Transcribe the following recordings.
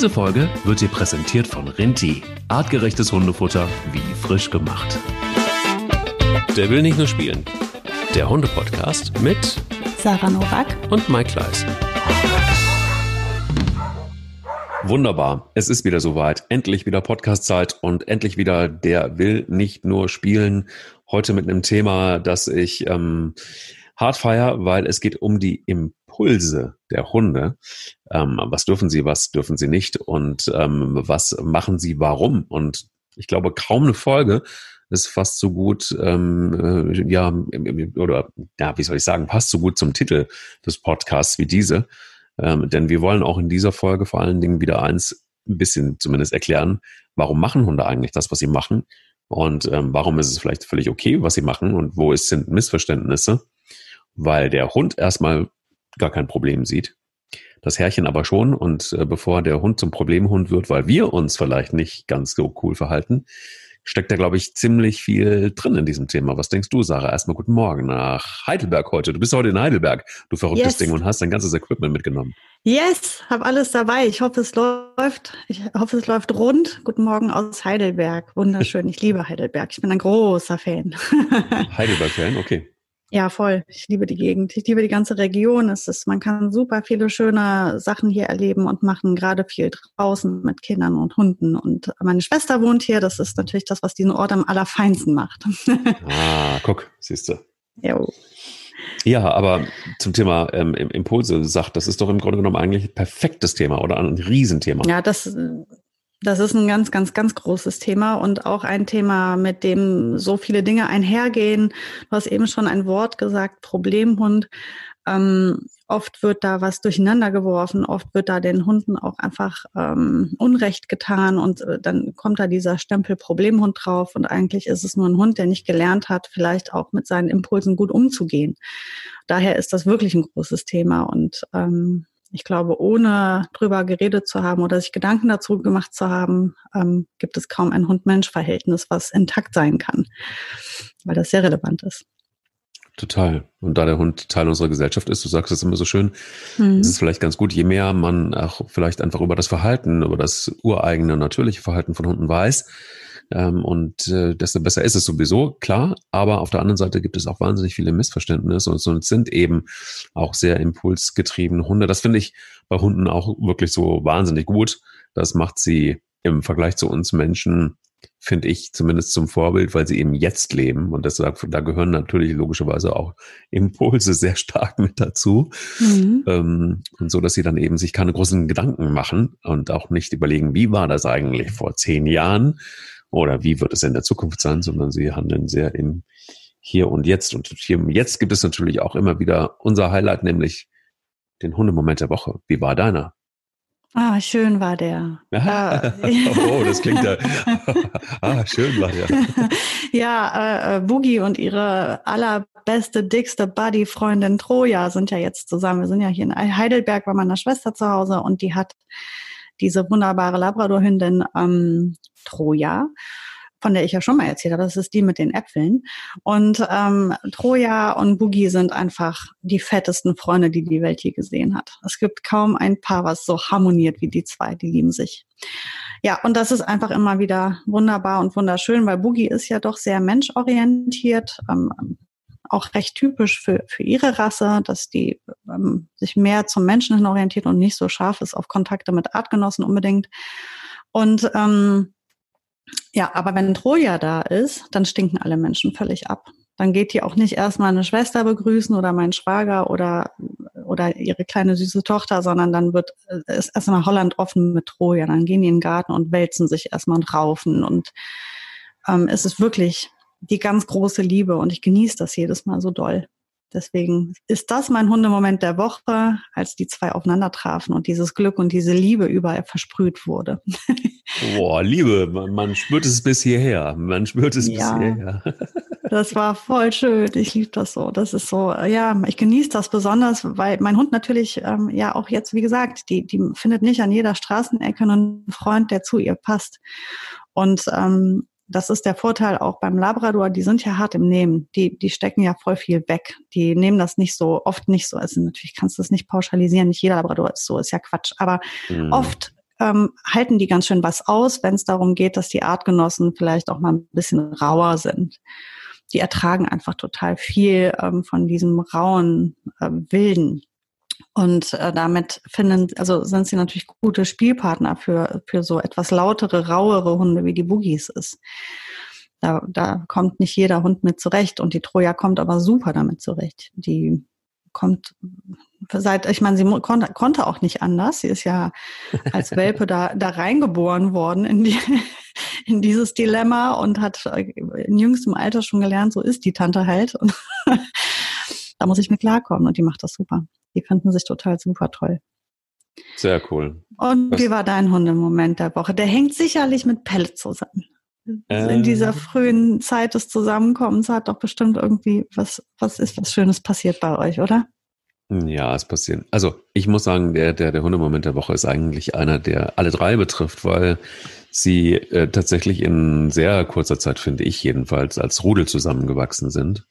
Diese Folge wird dir präsentiert von Rinti. Artgerechtes Hundefutter wie frisch gemacht. Der will nicht nur spielen. Der Hunde-Podcast mit Sarah Novak und Mike Kleiss. Wunderbar. Es ist wieder soweit. Endlich wieder Podcast-Zeit und endlich wieder der will nicht nur spielen. Heute mit einem Thema, das ich ähm, hart feier, weil es geht um die Impulse der Hunde. Ähm, was dürfen sie, was dürfen sie nicht und ähm, was machen sie, warum? Und ich glaube, kaum eine Folge ist fast so gut, ähm, äh, ja, oder ja, wie soll ich sagen, passt so gut zum Titel des Podcasts wie diese. Ähm, denn wir wollen auch in dieser Folge vor allen Dingen wieder eins ein bisschen zumindest erklären, warum machen Hunde eigentlich das, was sie machen und ähm, warum ist es vielleicht völlig okay, was sie machen und wo es sind Missverständnisse, weil der Hund erstmal gar kein Problem sieht, das Herrchen aber schon und äh, bevor der Hund zum Problemhund wird, weil wir uns vielleicht nicht ganz so cool verhalten, steckt da, glaube ich, ziemlich viel drin in diesem Thema. Was denkst du, Sarah? Erstmal guten Morgen nach Heidelberg heute. Du bist heute in Heidelberg, du verrücktes yes. Ding, und hast dein ganzes Equipment mitgenommen. Yes, habe alles dabei. Ich hoffe, es läuft. Ich hoffe, es läuft rund. Guten Morgen aus Heidelberg. Wunderschön. Ich liebe Heidelberg. Ich bin ein großer Fan. Heidelberg-Fan, okay. Ja, voll. Ich liebe die Gegend. Ich liebe die ganze Region. Es ist, man kann super viele schöne Sachen hier erleben und machen, gerade viel draußen mit Kindern und Hunden. Und meine Schwester wohnt hier. Das ist natürlich das, was diesen Ort am allerfeinsten macht. ah, guck, siehst du. Jo. Ja, aber zum Thema ähm, Impulse sagt, das ist doch im Grunde genommen eigentlich ein perfektes Thema oder ein Riesenthema. Ja, das das ist ein ganz, ganz, ganz großes Thema und auch ein Thema, mit dem so viele Dinge einhergehen. Du hast eben schon ein Wort gesagt, Problemhund. Ähm, oft wird da was durcheinander geworfen, oft wird da den Hunden auch einfach ähm, Unrecht getan und äh, dann kommt da dieser Stempel Problemhund drauf und eigentlich ist es nur ein Hund, der nicht gelernt hat, vielleicht auch mit seinen Impulsen gut umzugehen. Daher ist das wirklich ein großes Thema und ähm, ich glaube, ohne drüber geredet zu haben oder sich Gedanken dazu gemacht zu haben, ähm, gibt es kaum ein Hund-Mensch-Verhältnis, was intakt sein kann, weil das sehr relevant ist. Total. Und da der Hund Teil unserer Gesellschaft ist, du sagst es immer so schön, mhm. ist es vielleicht ganz gut, je mehr man auch vielleicht einfach über das Verhalten, über das ureigene, natürliche Verhalten von Hunden weiß, ähm, und äh, desto besser ist es sowieso, klar. Aber auf der anderen Seite gibt es auch wahnsinnig viele Missverständnisse und, und sind eben auch sehr impulsgetriebene Hunde. Das finde ich bei Hunden auch wirklich so wahnsinnig gut. Das macht sie im Vergleich zu uns Menschen finde ich zumindest zum Vorbild, weil sie eben jetzt leben. Und deshalb, da gehören natürlich logischerweise auch Impulse sehr stark mit dazu. Mhm. Ähm, und so, dass sie dann eben sich keine großen Gedanken machen und auch nicht überlegen, wie war das eigentlich vor zehn Jahren, oder wie wird es in der Zukunft sein, sondern sie handeln sehr im Hier und Jetzt. Und hier und Jetzt gibt es natürlich auch immer wieder unser Highlight, nämlich den Hundemoment der Woche. Wie war deiner? Ah, schön war der. oh, das klingt ja. ah, schön war der. ja, äh, äh, Boogie und ihre allerbeste, dickste Buddy-Freundin Troja sind ja jetzt zusammen. Wir sind ja hier in Heidelberg bei meiner Schwester zu Hause und die hat diese wunderbare Labrador-Hündin ähm, Troja von der ich ja schon mal erzählt habe, das ist die mit den Äpfeln. Und ähm, Troja und Boogie sind einfach die fettesten Freunde, die die Welt je gesehen hat. Es gibt kaum ein Paar, was so harmoniert wie die zwei, die lieben sich. Ja, und das ist einfach immer wieder wunderbar und wunderschön, weil Boogie ist ja doch sehr menschorientiert, ähm, auch recht typisch für, für ihre Rasse, dass die ähm, sich mehr zum Menschen hin orientiert und nicht so scharf ist auf Kontakte mit Artgenossen unbedingt. Und ähm, ja, aber wenn Troja da ist, dann stinken alle Menschen völlig ab. Dann geht die auch nicht erst meine Schwester begrüßen oder meinen Schwager oder, oder ihre kleine süße Tochter, sondern dann wird, äh, ist erstmal Holland offen mit Troja. Dann gehen die in den Garten und wälzen sich erstmal und raufen. Und ähm, es ist wirklich die ganz große Liebe und ich genieße das jedes Mal so doll. Deswegen ist das mein Hundemoment der Woche, als die zwei aufeinander trafen und dieses Glück und diese Liebe überall versprüht wurde. Boah, Liebe, man, man spürt es bis hierher. Man spürt es ja, bis hierher. das war voll schön. Ich liebe das so. Das ist so, ja, ich genieße das besonders, weil mein Hund natürlich ähm, ja auch jetzt, wie gesagt, die, die findet nicht an jeder Straßenecke einen Freund, der zu ihr passt. Und ähm, das ist der Vorteil auch beim Labrador, die sind ja hart im Nehmen. Die, die stecken ja voll viel weg. Die nehmen das nicht so, oft nicht so. Also natürlich kannst du es nicht pauschalisieren, nicht jeder Labrador ist so, ist ja Quatsch. Aber mhm. oft ähm, halten die ganz schön was aus, wenn es darum geht, dass die Artgenossen vielleicht auch mal ein bisschen rauer sind. Die ertragen einfach total viel ähm, von diesem rauen, äh, wilden. Und äh, damit finden, also sind sie natürlich gute Spielpartner für, für so etwas lautere, rauere Hunde, wie die Boogies ist. Da, da kommt nicht jeder Hund mit zurecht und die Troja kommt aber super damit zurecht. Die kommt seit, ich meine, sie konnte, konnte auch nicht anders. Sie ist ja als Welpe da, da reingeboren worden in, die, in dieses Dilemma und hat in jüngstem Alter schon gelernt, so ist die Tante halt. Und da muss ich mit klarkommen und die macht das super. Die finden sich total super toll. Sehr cool. Und Was? wie war dein Hundemoment der Woche? Der hängt sicherlich mit Pelle zusammen. Äh, in dieser frühen Zeit des Zusammenkommens hat doch bestimmt irgendwie was, was ist was Schönes passiert bei euch, oder? Ja, es passiert. Also ich muss sagen, der, der, der Hundemoment der Woche ist eigentlich einer, der alle drei betrifft, weil sie äh, tatsächlich in sehr kurzer Zeit, finde ich jedenfalls, als Rudel zusammengewachsen sind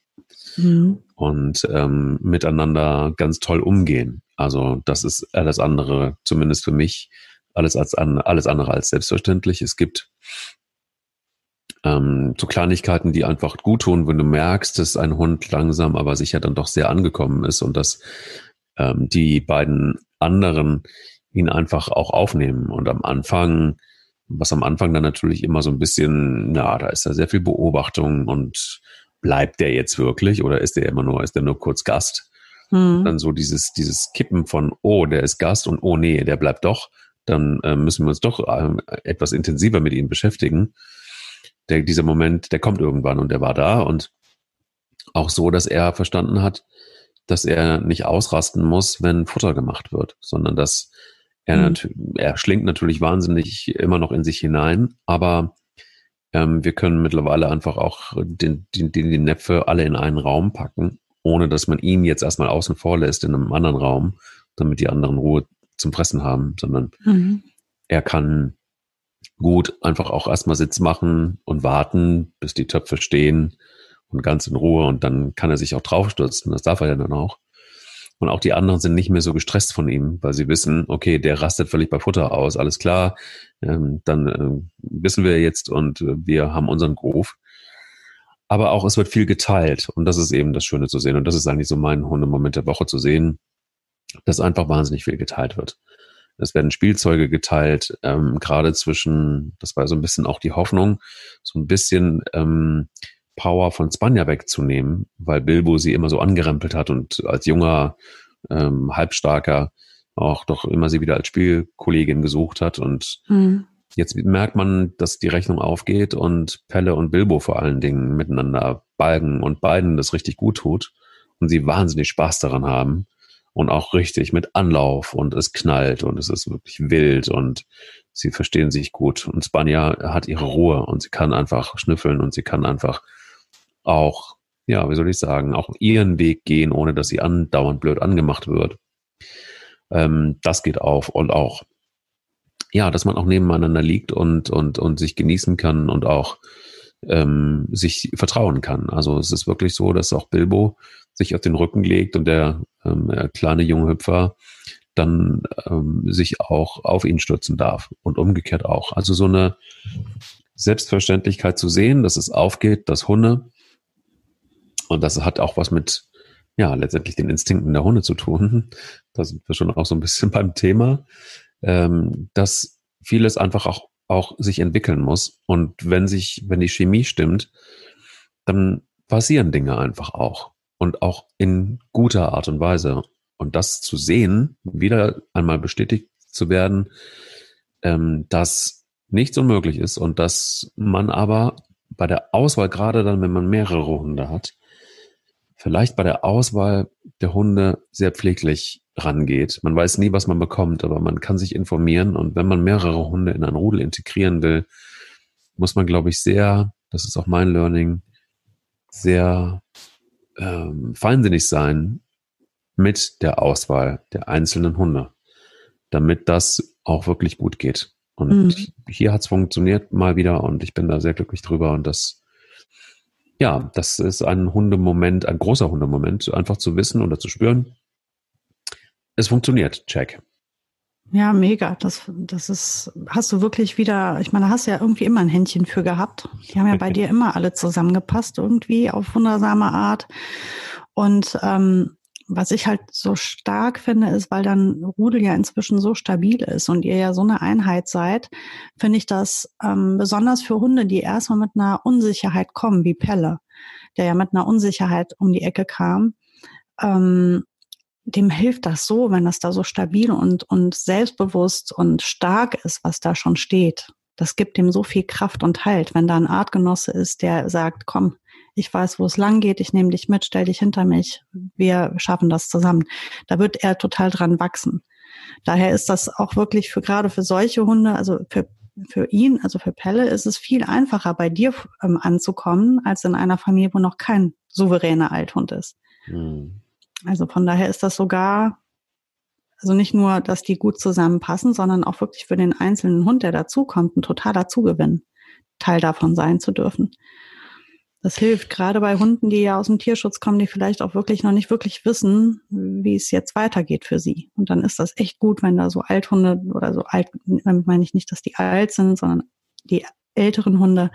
mhm. und ähm, miteinander ganz toll umgehen. Also das ist alles andere, zumindest für mich, alles als alles andere als selbstverständlich. Es gibt ähm, so Kleinigkeiten, die einfach gut tun, wenn du merkst, dass ein Hund langsam, aber sicher dann doch sehr angekommen ist und dass ähm, die beiden anderen ihn einfach auch aufnehmen. Und am Anfang, was am Anfang dann natürlich immer so ein bisschen, na, da ist da sehr viel Beobachtung und bleibt der jetzt wirklich oder ist der immer nur, ist der nur kurz Gast? Mhm. Dann so dieses, dieses Kippen von, oh, der ist Gast und oh nee, der bleibt doch, dann äh, müssen wir uns doch äh, etwas intensiver mit ihm beschäftigen der, dieser Moment, der kommt irgendwann und der war da und auch so, dass er verstanden hat, dass er nicht ausrasten muss, wenn Futter gemacht wird, sondern dass er, mhm. er schlingt natürlich wahnsinnig immer noch in sich hinein, aber ähm, wir können mittlerweile einfach auch den, den, den, die Näpfe alle in einen Raum packen, ohne dass man ihn jetzt erstmal außen vor lässt in einem anderen Raum, damit die anderen Ruhe zum Fressen haben, sondern mhm. er kann gut einfach auch erstmal Sitz machen und warten, bis die Töpfe stehen und ganz in Ruhe und dann kann er sich auch draufstürzen. Das darf er ja dann auch. Und auch die anderen sind nicht mehr so gestresst von ihm, weil sie wissen, okay, der rastet völlig bei Futter aus, alles klar, ähm, dann äh, wissen wir jetzt und äh, wir haben unseren Groove. Aber auch es wird viel geteilt und das ist eben das Schöne zu sehen und das ist eigentlich so mein Hundemoment der Woche zu sehen, dass einfach wahnsinnig viel geteilt wird. Es werden Spielzeuge geteilt, ähm, gerade zwischen, das war so ein bisschen auch die Hoffnung, so ein bisschen ähm, Power von Spanja wegzunehmen, weil Bilbo sie immer so angerempelt hat und als junger, ähm, halbstarker auch doch immer sie wieder als Spielkollegin gesucht hat. Und mhm. jetzt merkt man, dass die Rechnung aufgeht und Pelle und Bilbo vor allen Dingen miteinander balgen und beiden das richtig gut tut und sie wahnsinnig Spaß daran haben und auch richtig mit Anlauf und es knallt und es ist wirklich wild und sie verstehen sich gut und Spanja hat ihre Ruhe und sie kann einfach schnüffeln und sie kann einfach auch, ja, wie soll ich sagen, auch ihren Weg gehen, ohne dass sie andauernd blöd angemacht wird. Ähm, das geht auf und auch, ja, dass man auch nebeneinander liegt und, und, und sich genießen kann und auch ähm, sich vertrauen kann. Also es ist wirklich so, dass auch Bilbo sich auf den Rücken legt und der, ähm, der kleine junge Hüpfer dann ähm, sich auch auf ihn stürzen darf und umgekehrt auch. Also so eine Selbstverständlichkeit zu sehen, dass es aufgeht, dass Hunde und das hat auch was mit ja letztendlich den Instinkten der Hunde zu tun. Da sind wir schon auch so ein bisschen beim Thema, ähm, dass vieles einfach auch auch sich entwickeln muss und wenn sich wenn die Chemie stimmt, dann passieren Dinge einfach auch und auch in guter Art und Weise. Und das zu sehen, wieder einmal bestätigt zu werden, ähm, dass nichts unmöglich ist und dass man aber bei der Auswahl, gerade dann, wenn man mehrere Hunde hat, vielleicht bei der Auswahl der Hunde sehr pfleglich rangeht. Man weiß nie, was man bekommt, aber man kann sich informieren und wenn man mehrere Hunde in ein Rudel integrieren will, muss man, glaube ich, sehr, das ist auch mein Learning, sehr ähm, feinsinnig sein mit der Auswahl der einzelnen Hunde, damit das auch wirklich gut geht. Und mhm. hier hat es funktioniert mal wieder und ich bin da sehr glücklich drüber und das, ja, das ist ein Hundemoment, ein großer Hundemoment, einfach zu wissen oder zu spüren. Es funktioniert, check. Ja, mega. Das, das ist, hast du wirklich wieder, ich meine, da hast du ja irgendwie immer ein Händchen für gehabt. Die haben ja bei dir immer alle zusammengepasst, irgendwie auf wundersame Art. Und ähm, was ich halt so stark finde, ist, weil dann Rudel ja inzwischen so stabil ist und ihr ja so eine Einheit seid, finde ich das ähm, besonders für Hunde, die erstmal mit einer Unsicherheit kommen, wie Pelle, der ja mit einer Unsicherheit um die Ecke kam. Ähm, dem hilft das so, wenn das da so stabil und, und selbstbewusst und stark ist, was da schon steht. Das gibt dem so viel Kraft und Halt, wenn da ein Artgenosse ist, der sagt, komm, ich weiß, wo es lang geht, ich nehme dich mit, stell dich hinter mich, wir schaffen das zusammen. Da wird er total dran wachsen. Daher ist das auch wirklich für gerade für solche Hunde, also für für ihn, also für Pelle, ist es viel einfacher, bei dir ähm, anzukommen, als in einer Familie, wo noch kein souveräner Althund ist. Mhm. Also von daher ist das sogar, also nicht nur, dass die gut zusammenpassen, sondern auch wirklich für den einzelnen Hund, der dazukommt, ein totaler Zugewinn, Teil davon sein zu dürfen. Das hilft gerade bei Hunden, die ja aus dem Tierschutz kommen, die vielleicht auch wirklich noch nicht wirklich wissen, wie es jetzt weitergeht für sie. Und dann ist das echt gut, wenn da so Althunde oder so alt, damit meine ich nicht, dass die alt sind, sondern die älteren Hunde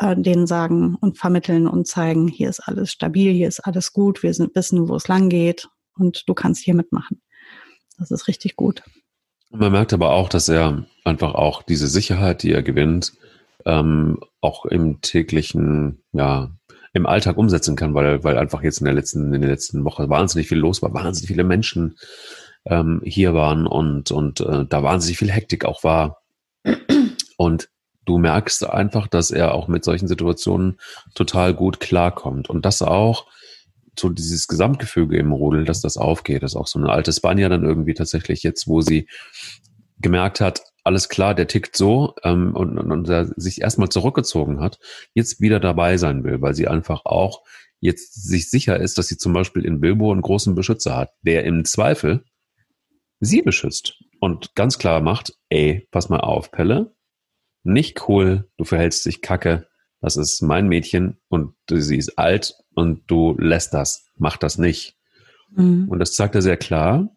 äh, denen sagen und vermitteln und zeigen, hier ist alles stabil, hier ist alles gut, wir sind, wissen, wo es lang geht und du kannst hier mitmachen. Das ist richtig gut. Man merkt aber auch, dass er einfach auch diese Sicherheit, die er gewinnt, ähm, auch im täglichen, ja, im Alltag umsetzen kann, weil, weil einfach jetzt in der letzten, in der letzten Woche wahnsinnig viel los war, wahnsinnig viele Menschen ähm, hier waren und, und äh, da wahnsinnig viel Hektik auch war. Und du merkst einfach, dass er auch mit solchen Situationen total gut klarkommt. Und das auch, so dieses Gesamtgefüge im Rudel, dass das aufgeht, dass auch so eine alte Spanier dann irgendwie tatsächlich jetzt, wo sie gemerkt hat, alles klar, der tickt so ähm, und, und, und er sich erstmal zurückgezogen hat, jetzt wieder dabei sein will, weil sie einfach auch jetzt sich sicher ist, dass sie zum Beispiel in Bilbo einen großen Beschützer hat, der im Zweifel sie beschützt und ganz klar macht, ey, pass mal auf, Pelle, nicht cool, du verhältst dich kacke, das ist mein Mädchen und sie ist alt und du lässt das, mach das nicht. Mhm. Und das zeigt er sehr klar.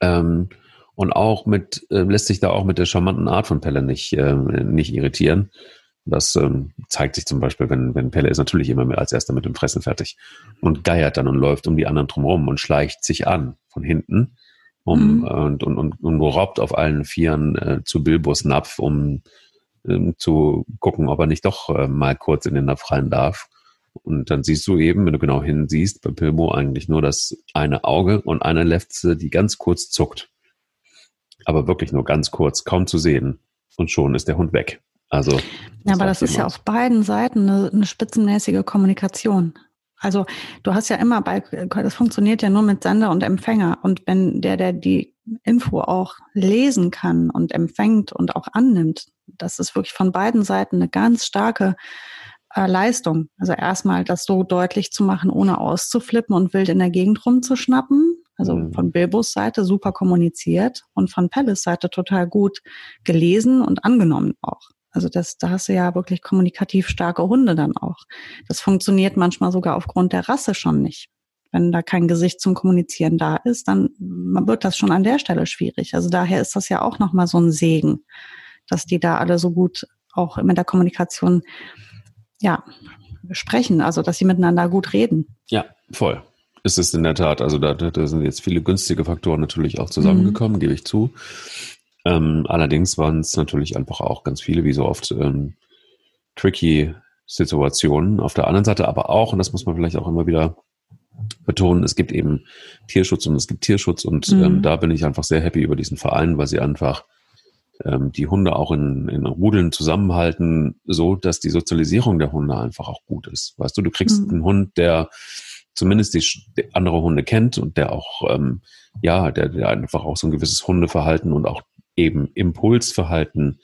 Ähm, und auch mit, äh, lässt sich da auch mit der charmanten Art von Pelle nicht, äh, nicht irritieren. Das ähm, zeigt sich zum Beispiel, wenn, wenn Pelle ist natürlich immer mehr als erster mit dem Fressen fertig und geiert dann und läuft um die anderen drumherum und schleicht sich an von hinten um, mhm. und, und, und, und raubt auf allen Vieren äh, zu Bilbos Napf, um ähm, zu gucken, ob er nicht doch äh, mal kurz in den Napf rein darf. Und dann siehst du eben, wenn du genau hinsiehst, bei Bilbo eigentlich nur das eine Auge und eine Lefze, die ganz kurz zuckt. Aber wirklich nur ganz kurz, kaum zu sehen. Und schon ist der Hund weg. Also. Ja, aber das ist ja auf beiden Seiten eine, eine spitzenmäßige Kommunikation. Also du hast ja immer bei, das funktioniert ja nur mit Sender und Empfänger. Und wenn der, der die Info auch lesen kann und empfängt und auch annimmt, das ist wirklich von beiden Seiten eine ganz starke äh, Leistung. Also erstmal das so deutlich zu machen, ohne auszuflippen und wild in der Gegend rumzuschnappen. Also mhm. von Bilbos Seite super kommuniziert und von Pelles Seite total gut gelesen und angenommen auch. Also das, da hast du ja wirklich kommunikativ starke Hunde dann auch. Das funktioniert manchmal sogar aufgrund der Rasse schon nicht. Wenn da kein Gesicht zum Kommunizieren da ist, dann wird das schon an der Stelle schwierig. Also daher ist das ja auch nochmal so ein Segen, dass die da alle so gut auch mit der Kommunikation, ja, sprechen, also dass sie miteinander gut reden. Ja, voll. Ist es in der Tat. Also da, da sind jetzt viele günstige Faktoren natürlich auch zusammengekommen, mhm. gebe ich zu. Ähm, allerdings waren es natürlich einfach auch ganz viele, wie so oft, ähm, tricky Situationen. Auf der anderen Seite aber auch, und das muss man vielleicht auch immer wieder betonen, es gibt eben Tierschutz und es gibt Tierschutz und mhm. ähm, da bin ich einfach sehr happy über diesen Verein, weil sie einfach ähm, die Hunde auch in, in Rudeln zusammenhalten, so dass die Sozialisierung der Hunde einfach auch gut ist. Weißt du, du kriegst mhm. einen Hund, der zumindest die, andere Hunde kennt und der auch, ähm, ja, der, der einfach auch so ein gewisses Hundeverhalten und auch eben Impulsverhalten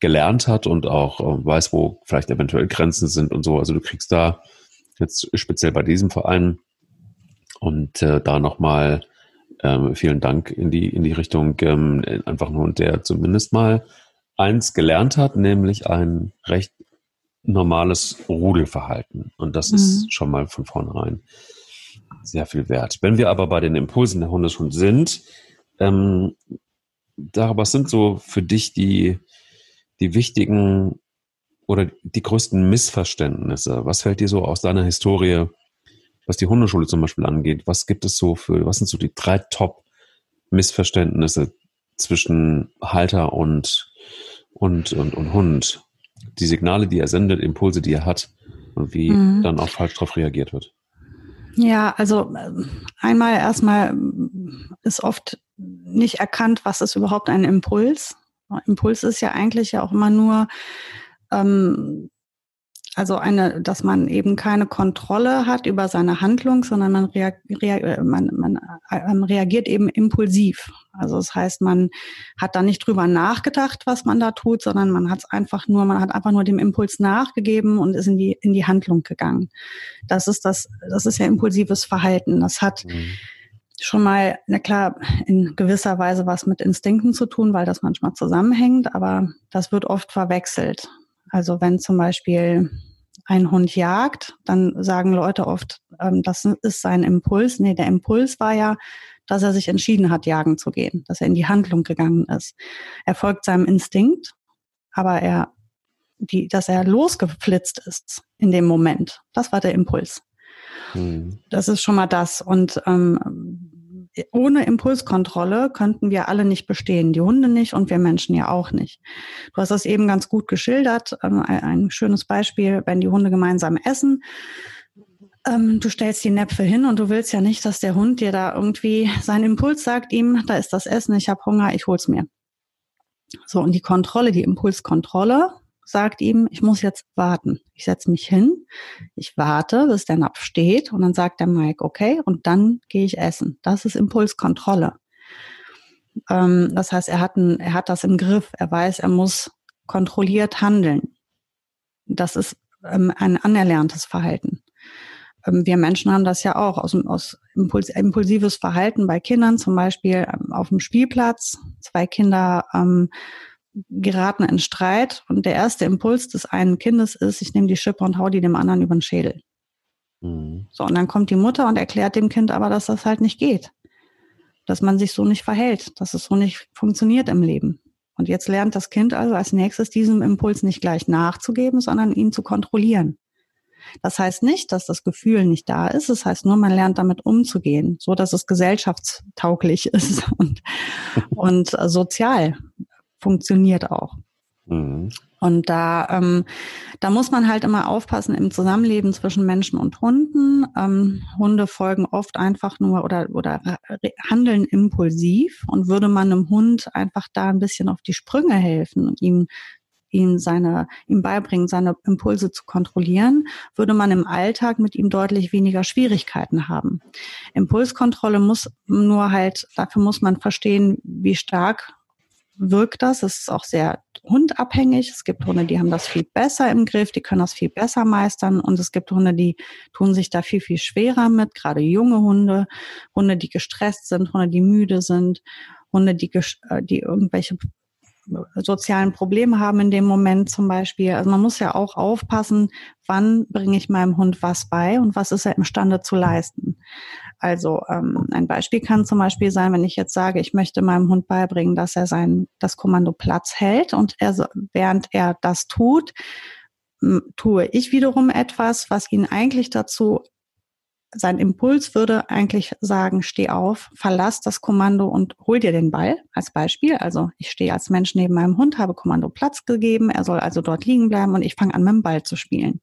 gelernt hat und auch äh, weiß, wo vielleicht eventuell Grenzen sind und so. Also du kriegst da jetzt speziell bei diesem Verein und äh, da nochmal ähm, vielen Dank in die, in die Richtung, ähm, einfach nur, der zumindest mal eins gelernt hat, nämlich ein recht normales Rudelverhalten. Und das mhm. ist schon mal von vornherein sehr viel wert. Wenn wir aber bei den Impulsen der Hunde schon sind, ähm, da, was sind so für dich die, die wichtigen oder die größten Missverständnisse? Was fällt dir so aus deiner Historie, was die Hundeschule zum Beispiel angeht? Was gibt es so für, was sind so die drei Top-Missverständnisse zwischen Halter und, und, und, und Hund? Die Signale, die er sendet, Impulse, die er hat und wie mhm. dann auch falsch darauf reagiert wird. Ja, also einmal erstmal ist oft nicht erkannt, was ist überhaupt ein Impuls. Impuls ist ja eigentlich ja auch immer nur ähm, also eine, dass man eben keine Kontrolle hat über seine Handlung, sondern man, rea rea man, man ähm, reagiert eben impulsiv. Also das heißt, man hat da nicht drüber nachgedacht, was man da tut, sondern man hat es einfach nur, man hat einfach nur dem Impuls nachgegeben und ist in die in die Handlung gegangen. Das ist das, das ist ja impulsives Verhalten. Das hat mhm. schon mal, na klar, in gewisser Weise was mit Instinkten zu tun, weil das manchmal zusammenhängt, aber das wird oft verwechselt. Also wenn zum Beispiel ein Hund jagt, dann sagen Leute oft, ähm, das ist sein Impuls. Nee, der Impuls war ja, dass er sich entschieden hat, jagen zu gehen, dass er in die Handlung gegangen ist. Er folgt seinem Instinkt, aber er, die, dass er losgeflitzt ist in dem Moment, das war der Impuls. Mhm. Das ist schon mal das. Und ähm, ohne Impulskontrolle könnten wir alle nicht bestehen. Die Hunde nicht und wir Menschen ja auch nicht. Du hast das eben ganz gut geschildert. Ähm, ein schönes Beispiel, wenn die Hunde gemeinsam essen. Ähm, du stellst die Näpfe hin und du willst ja nicht, dass der Hund dir da irgendwie seinen Impuls sagt ihm, da ist das Essen, ich habe Hunger, ich hol's mir. So, und die Kontrolle, die Impulskontrolle sagt ihm, ich muss jetzt warten. Ich setze mich hin, ich warte, bis der Napf steht und dann sagt der Mike, okay, und dann gehe ich essen. Das ist Impulskontrolle. Ähm, das heißt, er hat, ein, er hat das im Griff. Er weiß, er muss kontrolliert handeln. Das ist ähm, ein anerlerntes Verhalten. Ähm, wir Menschen haben das ja auch aus, aus Impuls, impulsives Verhalten bei Kindern, zum Beispiel ähm, auf dem Spielplatz. Zwei Kinder ähm, geraten in Streit und der erste Impuls des einen Kindes ist, ich nehme die Schippe und hau die dem anderen über den Schädel. Mhm. So, und dann kommt die Mutter und erklärt dem Kind aber, dass das halt nicht geht. Dass man sich so nicht verhält, dass es so nicht funktioniert im Leben. Und jetzt lernt das Kind also als nächstes diesem Impuls nicht gleich nachzugeben, sondern ihn zu kontrollieren. Das heißt nicht, dass das Gefühl nicht da ist. Das heißt nur, man lernt damit umzugehen, so dass es gesellschaftstauglich ist und, und sozial funktioniert auch. Mhm. Und da, ähm, da muss man halt immer aufpassen im Zusammenleben zwischen Menschen und Hunden. Ähm, Hunde folgen oft einfach nur oder, oder handeln impulsiv. Und würde man einem Hund einfach da ein bisschen auf die Sprünge helfen und ihm ihn seine, ihm beibringen, seine Impulse zu kontrollieren, würde man im Alltag mit ihm deutlich weniger Schwierigkeiten haben. Impulskontrolle muss nur halt, dafür muss man verstehen, wie stark wirkt das. Es ist auch sehr hundabhängig. Es gibt Hunde, die haben das viel besser im Griff, die können das viel besser meistern. Und es gibt Hunde, die tun sich da viel, viel schwerer mit, gerade junge Hunde, Hunde, die gestresst sind, Hunde, die müde sind, Hunde, die, äh, die irgendwelche sozialen Probleme haben in dem Moment zum Beispiel. Also man muss ja auch aufpassen, wann bringe ich meinem Hund was bei und was ist er imstande zu leisten. Also ähm, ein Beispiel kann zum Beispiel sein, wenn ich jetzt sage, ich möchte meinem Hund beibringen, dass er sein das Kommando Platz hält und er, während er das tut, tue ich wiederum etwas, was ihn eigentlich dazu sein Impuls würde eigentlich sagen, steh auf, verlass das Kommando und hol dir den Ball als Beispiel. Also ich stehe als Mensch neben meinem Hund, habe Kommando Platz gegeben, er soll also dort liegen bleiben und ich fange an mit dem Ball zu spielen.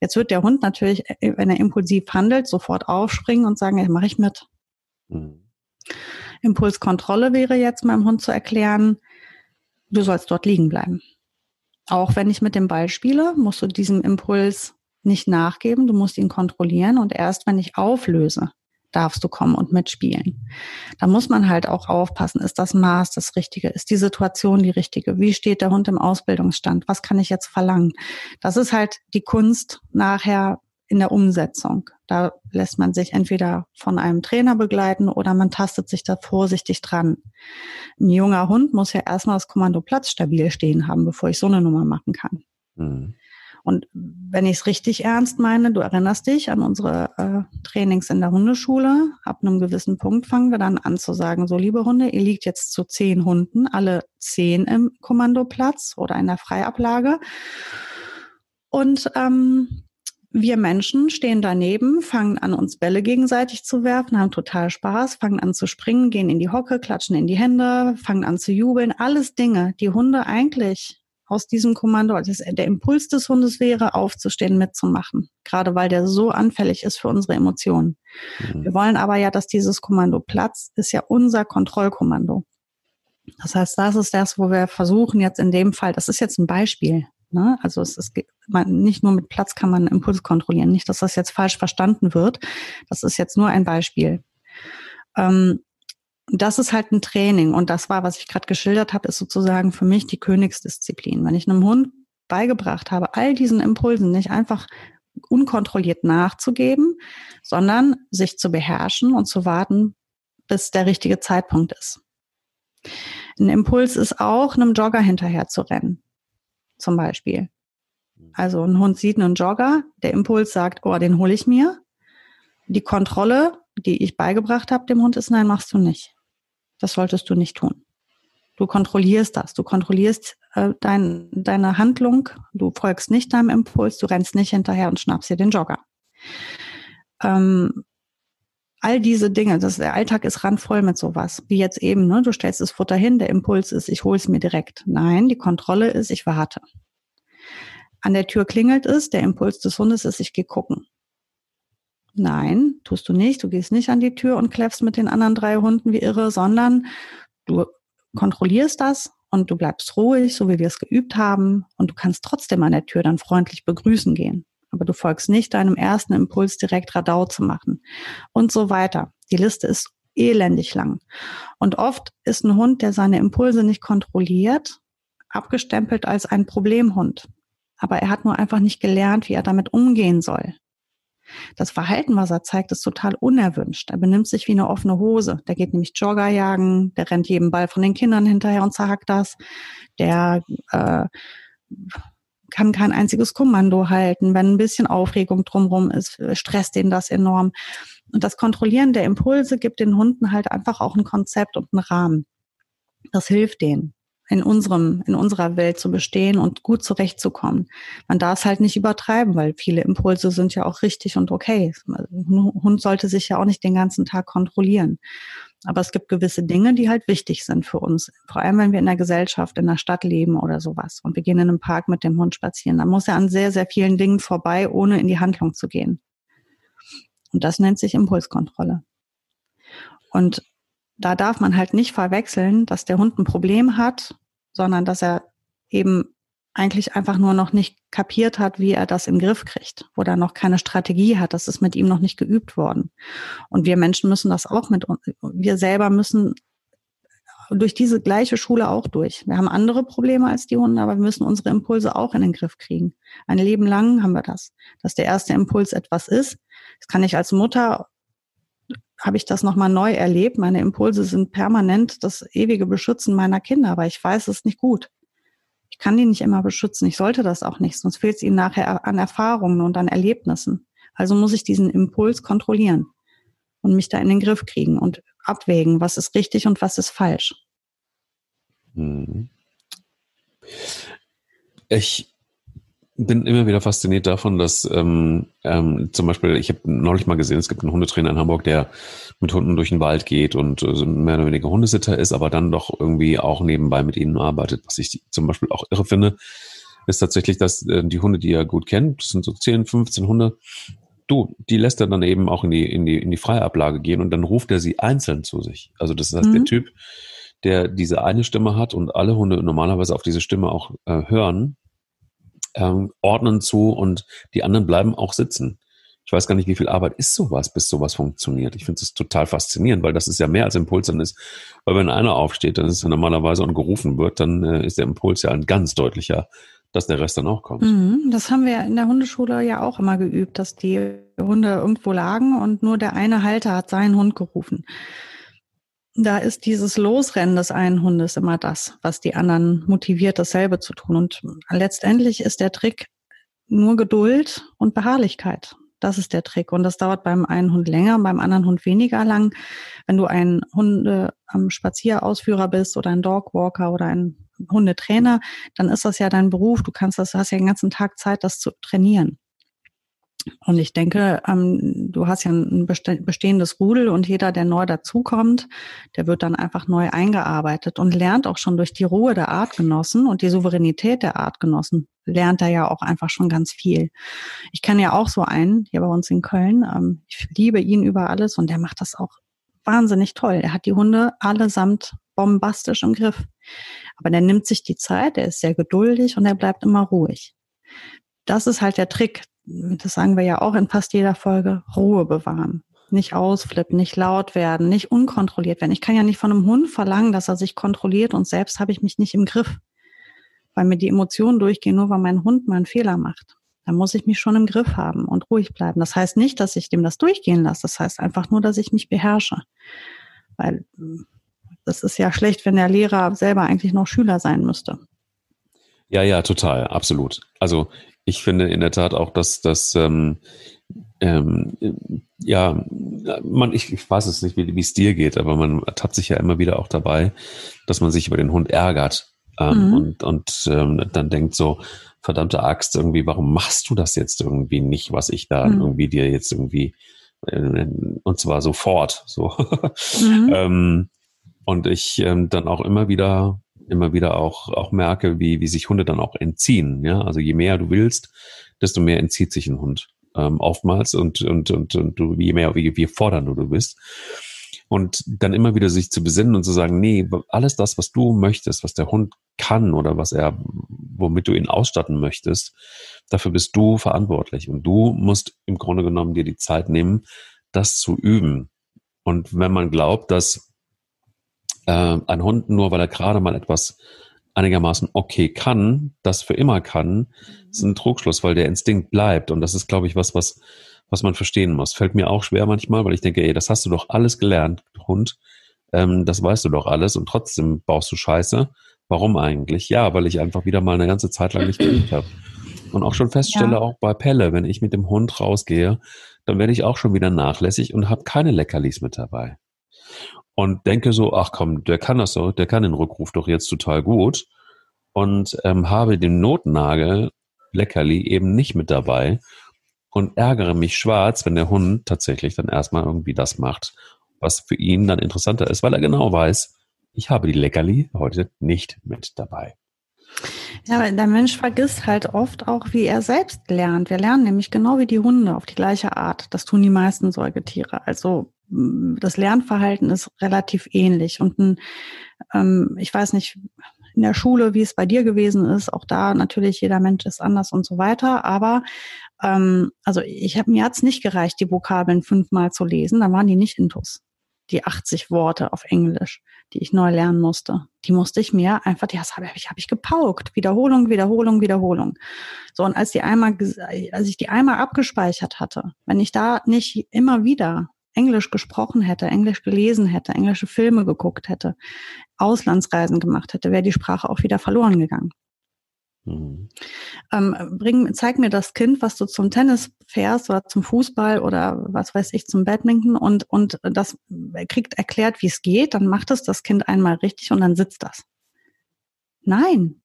Jetzt wird der Hund natürlich, äh, wenn er impulsiv handelt, sofort aufspringen und sagen, ja, mache ich mit. Mhm. Impulskontrolle wäre jetzt meinem Hund zu erklären, du sollst dort liegen bleiben. Auch wenn ich mit dem Ball spiele, musst du diesem Impuls nicht nachgeben, du musst ihn kontrollieren und erst wenn ich auflöse, darfst du kommen und mitspielen. Da muss man halt auch aufpassen, ist das Maß das Richtige? Ist die Situation die richtige? Wie steht der Hund im Ausbildungsstand? Was kann ich jetzt verlangen? Das ist halt die Kunst nachher in der Umsetzung. Da lässt man sich entweder von einem Trainer begleiten oder man tastet sich da vorsichtig dran. Ein junger Hund muss ja erstmal das Kommando Platz stabil stehen haben, bevor ich so eine Nummer machen kann. Mhm. Und wenn ich es richtig ernst meine, du erinnerst dich an unsere äh, Trainings in der Hundeschule, ab einem gewissen Punkt fangen wir dann an zu sagen, so liebe Hunde, ihr liegt jetzt zu zehn Hunden, alle zehn im Kommandoplatz oder in der Freiablage. Und ähm, wir Menschen stehen daneben, fangen an, uns Bälle gegenseitig zu werfen, haben total Spaß, fangen an zu springen, gehen in die Hocke, klatschen in die Hände, fangen an zu jubeln. Alles Dinge, die Hunde eigentlich aus diesem Kommando, also der Impuls des Hundes wäre, aufzustehen, mitzumachen. Gerade weil der so anfällig ist für unsere Emotionen. Mhm. Wir wollen aber ja, dass dieses Kommando Platz ist ja unser Kontrollkommando. Das heißt, das ist das, wo wir versuchen jetzt in dem Fall, das ist jetzt ein Beispiel, Ne? Also es ist man, nicht nur mit Platz kann man einen Impuls kontrollieren. Nicht, dass das jetzt falsch verstanden wird. Das ist jetzt nur ein Beispiel. Ähm, das ist halt ein Training und das war, was ich gerade geschildert habe, ist sozusagen für mich die Königsdisziplin. Wenn ich einem Hund beigebracht habe, all diesen Impulsen nicht einfach unkontrolliert nachzugeben, sondern sich zu beherrschen und zu warten, bis der richtige Zeitpunkt ist. Ein Impuls ist auch, einem Jogger hinterher zu rennen zum Beispiel. Also ein Hund sieht einen Jogger, der Impuls sagt, oh, den hole ich mir. Die Kontrolle, die ich beigebracht habe dem Hund, ist, nein, machst du nicht. Das solltest du nicht tun. Du kontrollierst das. Du kontrollierst äh, dein, deine Handlung. Du folgst nicht deinem Impuls. Du rennst nicht hinterher und schnappst dir den Jogger. Ähm, all diese Dinge, das, der Alltag ist randvoll mit sowas. Wie jetzt eben, ne? du stellst das Futter hin, der Impuls ist, ich hole es mir direkt. Nein, die Kontrolle ist, ich warte. An der Tür klingelt es, der Impuls des Hundes ist, ich gehe gucken. Nein, tust du nicht. Du gehst nicht an die Tür und kläffst mit den anderen drei Hunden wie irre, sondern du kontrollierst das und du bleibst ruhig, so wie wir es geübt haben. Und du kannst trotzdem an der Tür dann freundlich begrüßen gehen aber du folgst nicht deinem ersten Impuls, direkt Radau zu machen und so weiter. Die Liste ist elendig lang. Und oft ist ein Hund, der seine Impulse nicht kontrolliert, abgestempelt als ein Problemhund. Aber er hat nur einfach nicht gelernt, wie er damit umgehen soll. Das Verhalten, was er zeigt, ist total unerwünscht. Er benimmt sich wie eine offene Hose. Der geht nämlich Jogger jagen, der rennt jedem Ball von den Kindern hinterher und zerhackt das. Der äh, kann kein einziges Kommando halten. Wenn ein bisschen Aufregung drumherum ist, stresst den das enorm. Und das Kontrollieren der Impulse gibt den Hunden halt einfach auch ein Konzept und einen Rahmen. Das hilft denen in unserem, in unserer Welt zu bestehen und gut zurechtzukommen. Man darf es halt nicht übertreiben, weil viele Impulse sind ja auch richtig und okay. Ein Hund sollte sich ja auch nicht den ganzen Tag kontrollieren. Aber es gibt gewisse Dinge, die halt wichtig sind für uns. Vor allem, wenn wir in der Gesellschaft, in der Stadt leben oder sowas. Und wir gehen in einem Park mit dem Hund spazieren. Dann muss er an sehr, sehr vielen Dingen vorbei, ohne in die Handlung zu gehen. Und das nennt sich Impulskontrolle. Und da darf man halt nicht verwechseln, dass der Hund ein Problem hat, sondern dass er eben eigentlich einfach nur noch nicht kapiert hat, wie er das im Griff kriegt oder noch keine Strategie hat. Das ist mit ihm noch nicht geübt worden. Und wir Menschen müssen das auch mit uns, wir selber müssen durch diese gleiche Schule auch durch. Wir haben andere Probleme als die Hunde, aber wir müssen unsere Impulse auch in den Griff kriegen. Ein Leben lang haben wir das, dass der erste Impuls etwas ist. Das kann ich als Mutter habe ich das nochmal neu erlebt. Meine Impulse sind permanent das ewige Beschützen meiner Kinder, aber ich weiß es nicht gut. Ich kann die nicht immer beschützen. Ich sollte das auch nicht, sonst fehlt es ihnen nachher an Erfahrungen und an Erlebnissen. Also muss ich diesen Impuls kontrollieren und mich da in den Griff kriegen und abwägen, was ist richtig und was ist falsch. Hm. Ich bin immer wieder fasziniert davon, dass ähm, ähm, zum Beispiel, ich habe neulich mal gesehen, es gibt einen Hundetrainer in Hamburg, der mit Hunden durch den Wald geht und äh, mehr oder weniger Hundesitter ist, aber dann doch irgendwie auch nebenbei mit ihnen arbeitet. Was ich zum Beispiel auch irre finde, ist tatsächlich, dass äh, die Hunde, die er gut kennt, das sind so 10, 15 Hunde, du, die lässt er dann eben auch in die, in die, in die freie Ablage gehen und dann ruft er sie einzeln zu sich. Also das heißt, mhm. der Typ, der diese eine Stimme hat und alle Hunde normalerweise auf diese Stimme auch äh, hören, ähm, ordnen zu und die anderen bleiben auch sitzen. Ich weiß gar nicht, wie viel Arbeit ist sowas, bis sowas funktioniert. Ich finde es total faszinierend, weil das ist ja mehr als Impuls dann ist. Weil wenn einer aufsteht, dann ist er normalerweise und gerufen wird, dann äh, ist der Impuls ja ein ganz deutlicher, dass der Rest dann auch kommt. Mhm, das haben wir in der Hundeschule ja auch immer geübt, dass die Hunde irgendwo lagen und nur der eine Halter hat seinen Hund gerufen da ist dieses Losrennen des einen Hundes immer das, was die anderen motiviert, dasselbe zu tun. Und letztendlich ist der Trick, nur Geduld und Beharrlichkeit. Das ist der Trick. Und das dauert beim einen Hund länger, beim anderen Hund weniger lang. Wenn du ein Hunde am Spazierausführer bist oder ein Dogwalker oder ein Hundetrainer, dann ist das ja dein Beruf. Du kannst das, hast ja den ganzen Tag Zeit, das zu trainieren. Und ich denke, ähm, du hast ja ein bestehendes Rudel und jeder, der neu dazukommt, der wird dann einfach neu eingearbeitet und lernt auch schon durch die Ruhe der Artgenossen und die Souveränität der Artgenossen, lernt er ja auch einfach schon ganz viel. Ich kenne ja auch so einen hier bei uns in Köln. Ähm, ich liebe ihn über alles und der macht das auch wahnsinnig toll. Er hat die Hunde allesamt bombastisch im Griff. Aber der nimmt sich die Zeit, er ist sehr geduldig und er bleibt immer ruhig. Das ist halt der Trick das sagen wir ja auch in fast jeder Folge, Ruhe bewahren. Nicht ausflippen, nicht laut werden, nicht unkontrolliert werden. Ich kann ja nicht von einem Hund verlangen, dass er sich kontrolliert und selbst habe ich mich nicht im Griff, weil mir die Emotionen durchgehen, nur weil mein Hund mal einen Fehler macht. Da muss ich mich schon im Griff haben und ruhig bleiben. Das heißt nicht, dass ich dem das durchgehen lasse. Das heißt einfach nur, dass ich mich beherrsche. Weil das ist ja schlecht, wenn der Lehrer selber eigentlich noch Schüler sein müsste. Ja, ja, total, absolut. Also ich finde in der Tat auch, dass das ähm, ähm, ja, man, ich, ich weiß es nicht, wie es dir geht, aber man ertappt sich ja immer wieder auch dabei, dass man sich über den Hund ärgert ähm, mhm. und, und ähm, dann denkt so, verdammte Axt, irgendwie, warum machst du das jetzt irgendwie nicht, was ich da mhm. irgendwie dir jetzt irgendwie äh, und zwar sofort so. Mhm. ähm, und ich ähm, dann auch immer wieder immer wieder auch, auch merke, wie, wie sich Hunde dann auch entziehen. Ja? Also je mehr du willst, desto mehr entzieht sich ein Hund ähm, oftmals und, und, und, und du, je mehr, wie, wie fordernd du bist. Und dann immer wieder sich zu besinnen und zu sagen, nee, alles das, was du möchtest, was der Hund kann oder was er, womit du ihn ausstatten möchtest, dafür bist du verantwortlich. Und du musst im Grunde genommen dir die Zeit nehmen, das zu üben. Und wenn man glaubt, dass äh, ein Hund, nur weil er gerade mal etwas einigermaßen okay kann, das für immer kann, ist ein Trugschluss, weil der Instinkt bleibt. Und das ist, glaube ich, was, was, was man verstehen muss. Fällt mir auch schwer manchmal, weil ich denke, ey, das hast du doch alles gelernt, Hund. Ähm, das weißt du doch alles und trotzdem baust du Scheiße. Warum eigentlich? Ja, weil ich einfach wieder mal eine ganze Zeit lang nicht geübt habe. Und auch schon feststelle, ja. auch bei Pelle, wenn ich mit dem Hund rausgehe, dann werde ich auch schon wieder nachlässig und habe keine Leckerlis mit dabei und denke so, ach komm, der kann das so, der kann den Rückruf doch jetzt total gut und ähm, habe den Notnagel Leckerli eben nicht mit dabei und ärgere mich schwarz, wenn der Hund tatsächlich dann erstmal irgendwie das macht, was für ihn dann interessanter ist, weil er genau weiß, ich habe die Leckerli heute nicht mit dabei. Ja, weil der Mensch vergisst halt oft auch, wie er selbst lernt. Wir lernen nämlich genau wie die Hunde auf die gleiche Art. Das tun die meisten Säugetiere. Also das Lernverhalten ist relativ ähnlich. Und ein, ähm, ich weiß nicht, in der Schule, wie es bei dir gewesen ist, auch da natürlich jeder Mensch ist anders und so weiter. Aber ähm, also ich habe mir hat's nicht gereicht, die Vokabeln fünfmal zu lesen. Da waren die nicht intus. Die 80 Worte auf Englisch, die ich neu lernen musste. Die musste ich mir einfach, die habe ich, hab ich gepaukt. Wiederholung, Wiederholung, Wiederholung. So, und als die einmal, als ich die einmal abgespeichert hatte, wenn ich da nicht immer wieder Englisch gesprochen hätte, Englisch gelesen hätte, englische Filme geguckt hätte, Auslandsreisen gemacht hätte, wäre die Sprache auch wieder verloren gegangen. Mhm. Ähm, bring, zeig mir das Kind, was du zum Tennis fährst oder zum Fußball oder was weiß ich zum Badminton und und das kriegt erklärt, wie es geht, dann macht es das Kind einmal richtig und dann sitzt das. Nein,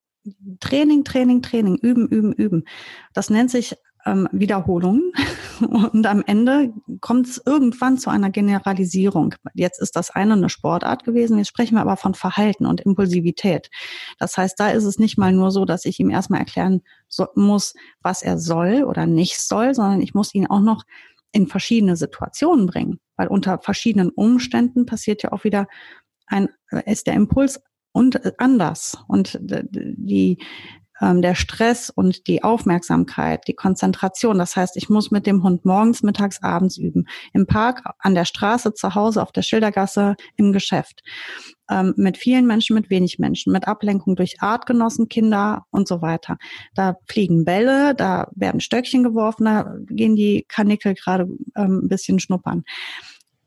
Training, Training, Training, üben, üben, üben. Das nennt sich ähm, Wiederholungen und am Ende kommt es irgendwann zu einer Generalisierung. Jetzt ist das eine eine Sportart gewesen, jetzt sprechen wir aber von Verhalten und Impulsivität. Das heißt, da ist es nicht mal nur so, dass ich ihm erstmal erklären so, muss, was er soll oder nicht soll, sondern ich muss ihn auch noch in verschiedene Situationen bringen, weil unter verschiedenen Umständen passiert ja auch wieder ein, ist der Impuls und anders. Und die, ähm, der Stress und die Aufmerksamkeit, die Konzentration. Das heißt, ich muss mit dem Hund morgens, mittags, abends üben. Im Park, an der Straße, zu Hause, auf der Schildergasse, im Geschäft. Ähm, mit vielen Menschen, mit wenig Menschen, mit Ablenkung durch Artgenossen, Kinder und so weiter. Da fliegen Bälle, da werden Stöckchen geworfen, da gehen die Kanickel gerade ähm, ein bisschen schnuppern.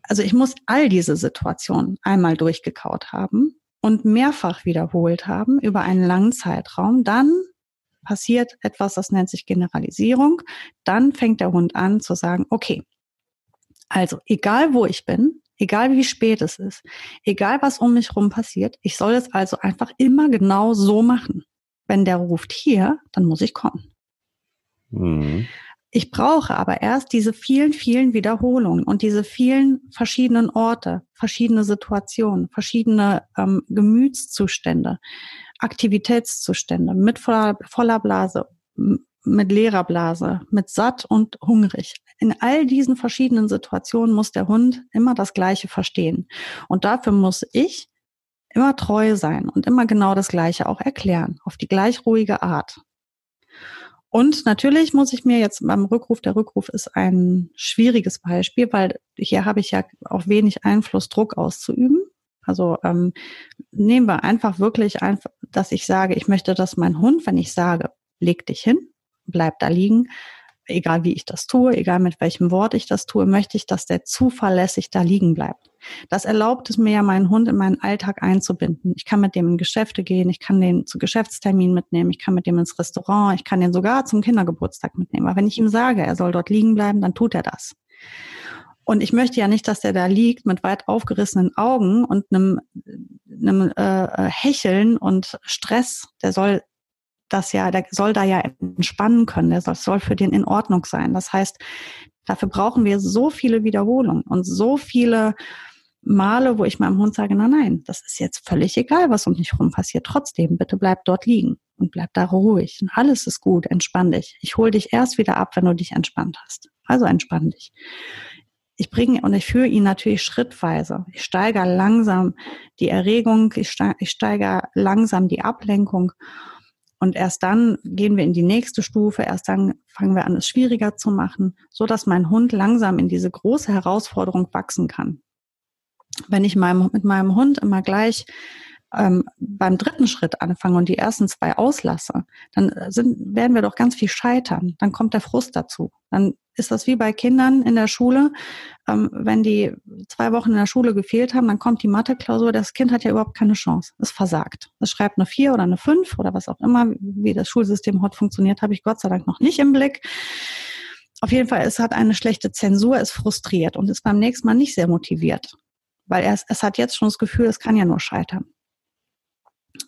Also ich muss all diese Situationen einmal durchgekaut haben und mehrfach wiederholt haben über einen langen Zeitraum, dann passiert etwas, das nennt sich Generalisierung. Dann fängt der Hund an zu sagen, okay, also egal wo ich bin, egal wie spät es ist, egal was um mich rum passiert, ich soll es also einfach immer genau so machen. Wenn der ruft hier, dann muss ich kommen. Mhm. Ich brauche aber erst diese vielen, vielen Wiederholungen und diese vielen verschiedenen Orte, verschiedene Situationen, verschiedene ähm, Gemütszustände, Aktivitätszustände mit voller, voller Blase, mit leerer Blase, mit satt und hungrig. In all diesen verschiedenen Situationen muss der Hund immer das Gleiche verstehen. Und dafür muss ich immer treu sein und immer genau das Gleiche auch erklären, auf die gleich ruhige Art. Und natürlich muss ich mir jetzt beim Rückruf, der Rückruf ist ein schwieriges Beispiel, weil hier habe ich ja auch wenig Einfluss, Druck auszuüben. Also ähm, nehmen wir einfach wirklich einfach, dass ich sage, ich möchte, dass mein Hund, wenn ich sage, leg dich hin, bleib da liegen, egal wie ich das tue, egal mit welchem Wort ich das tue, möchte ich, dass der zuverlässig da liegen bleibt. Das erlaubt es mir ja, meinen Hund in meinen Alltag einzubinden. Ich kann mit dem in Geschäfte gehen, ich kann den zu Geschäftsterminen mitnehmen, ich kann mit dem ins Restaurant, ich kann den sogar zum Kindergeburtstag mitnehmen. Aber wenn ich ihm sage, er soll dort liegen bleiben, dann tut er das. Und ich möchte ja nicht, dass der da liegt mit weit aufgerissenen Augen und einem, einem äh, Hecheln und Stress. Der soll das ja, der soll da ja entspannen können, der soll, soll für den in Ordnung sein. Das heißt, dafür brauchen wir so viele Wiederholungen und so viele Male, wo ich meinem Hund sage, nein, nein, das ist jetzt völlig egal, was um dich herum passiert. Trotzdem, bitte bleib dort liegen und bleib da ruhig. Und alles ist gut, entspann dich. Ich hole dich erst wieder ab, wenn du dich entspannt hast. Also entspann dich. Ich bringe und ich führe ihn natürlich schrittweise. Ich steigere langsam die Erregung, ich steigere langsam die Ablenkung und erst dann gehen wir in die nächste Stufe, erst dann fangen wir an, es schwieriger zu machen, so dass mein Hund langsam in diese große Herausforderung wachsen kann. Wenn ich mit meinem Hund immer gleich ähm, beim dritten Schritt anfange und die ersten zwei auslasse, dann sind, werden wir doch ganz viel scheitern. Dann kommt der Frust dazu. Dann ist das wie bei Kindern in der Schule. Ähm, wenn die zwei Wochen in der Schule gefehlt haben, dann kommt die Mathe-Klausur. Das Kind hat ja überhaupt keine Chance. Es versagt. Es schreibt eine vier oder eine fünf oder was auch immer. Wie das Schulsystem heute funktioniert, habe ich Gott sei Dank noch nicht im Blick. Auf jeden Fall, es hat eine schlechte Zensur, ist frustriert und ist beim nächsten Mal nicht sehr motiviert. Weil er, es hat jetzt schon das Gefühl, es kann ja nur scheitern.